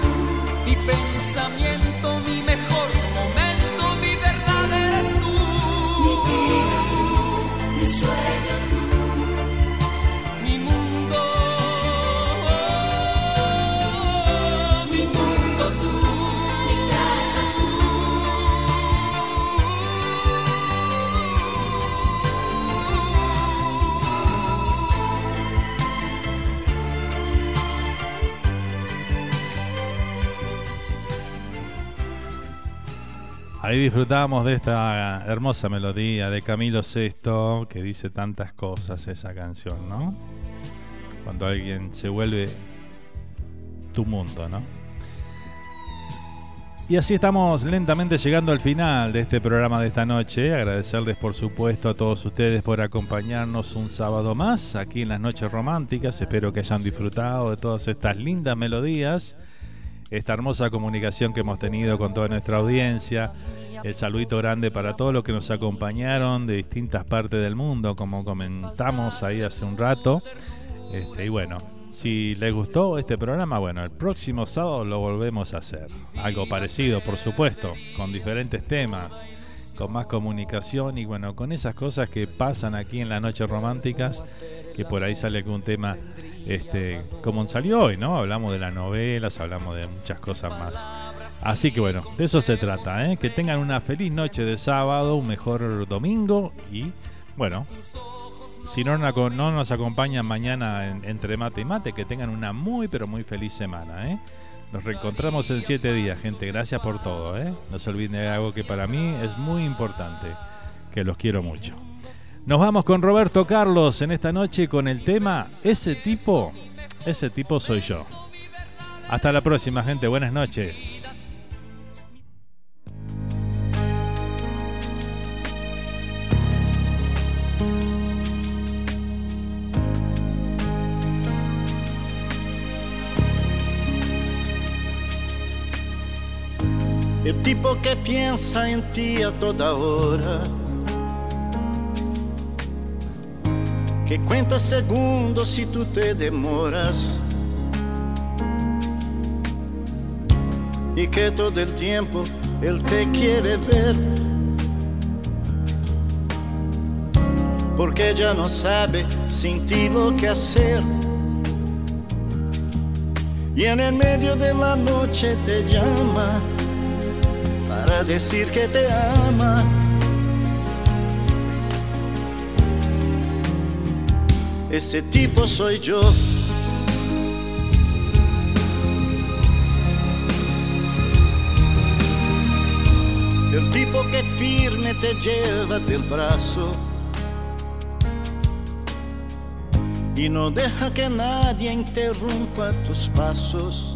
Mi pensamiento, Ahí disfrutamos de esta hermosa melodía de Camilo VI que dice tantas cosas esa canción, ¿no? Cuando alguien se vuelve tu mundo, ¿no? Y así estamos lentamente llegando al final de este programa de esta noche. Agradecerles por supuesto a todos ustedes por acompañarnos un sábado más aquí en las noches románticas. Espero que hayan disfrutado de todas estas lindas melodías esta hermosa comunicación que hemos tenido con toda nuestra audiencia. El saludito grande para todos los que nos acompañaron de distintas partes del mundo, como comentamos ahí hace un rato. Este, y bueno, si les gustó este programa, bueno, el próximo sábado lo volvemos a hacer. Algo parecido, por supuesto, con diferentes temas, con más comunicación y bueno, con esas cosas que pasan aquí en las noches románticas, que por ahí sale algún tema este, como salió hoy, ¿no? Hablamos de las novelas, hablamos de muchas cosas más. Así que bueno, de eso se trata, ¿eh? Que tengan una feliz noche de sábado, un mejor domingo y bueno, si no, no nos acompañan mañana en- entre mate y mate, que tengan una muy pero muy feliz semana, ¿eh? Nos reencontramos en siete días, gente. Gracias por todo, ¿eh? No se olviden de algo que para mí es muy importante, que los quiero mucho. Nos vamos con Roberto Carlos en esta noche con el tema Ese tipo, ese tipo soy yo. Hasta la próxima, gente. Buenas noches. El tipo que piensa en ti a toda hora. Que cuenta segundos si tú te demoras. Y que todo el tiempo él te quiere ver. Porque ya no sabe sin ti lo que hacer. Y en el medio de la noche te llama para decir que te ama. Ese tipo soy yo. El tipo que firme te lleva del brazo y no deja que nadie interrumpa tus pasos.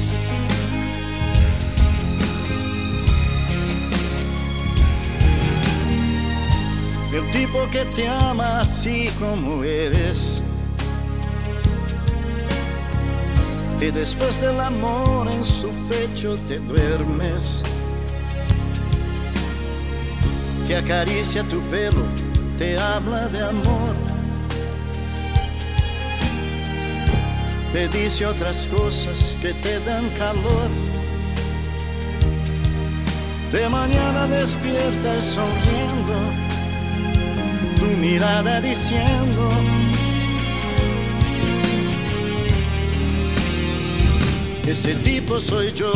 Tipo que te ama así como eres. Que después del amor en su pecho te duermes. Que acaricia tu pelo, te habla de amor. Te dice otras cosas que te dan calor. De mañana despiertas sonriendo tu mirada diciendo Ese tipo soy yo.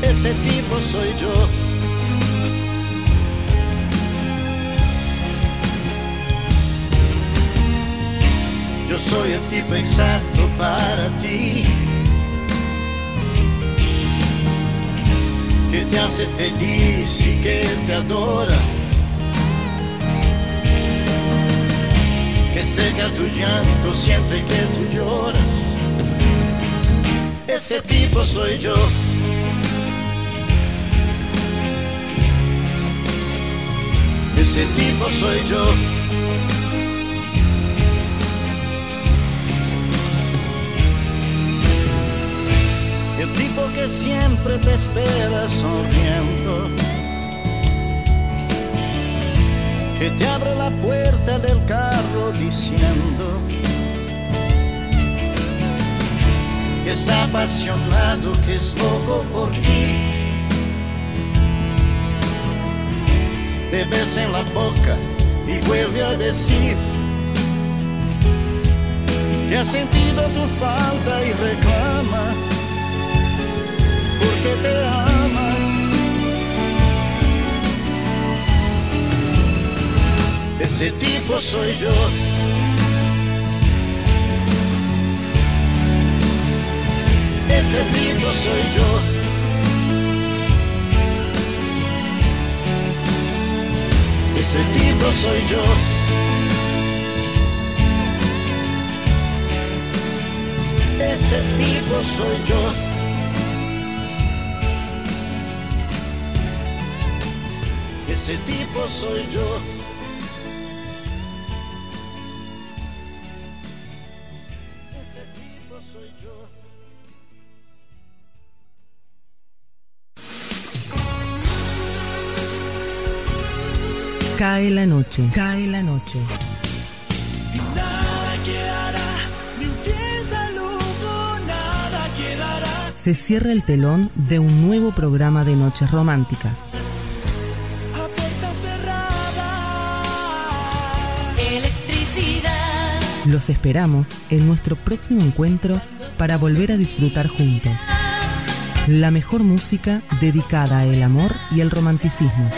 Ese tipo soy yo. Yo soy el tipo exacto para ti. Que te hace feliz y que te adora. Que seca tu llanto siempre que tú lloras. Ese tipo soy yo. Ese tipo soy yo. Siempre te espera sonriendo. Que te abre la puerta del carro diciendo que está apasionado, que es loco por ti. Te besa en la boca y vuelve a decir que ha sentido tu falta y reclama porque te ama. Ese tipo soy yo. Ese tipo soy yo. Ese tipo soy yo. Ese tipo soy yo. Ese tipo soy yo. Ese tipo soy yo. Cae la noche, cae la noche. Nada quedará, ni un fiel saludo, nada quedará. Se cierra el telón de un nuevo programa de Noches Románticas. Los esperamos en nuestro próximo encuentro para volver a disfrutar juntos. La mejor música dedicada al amor y el romanticismo.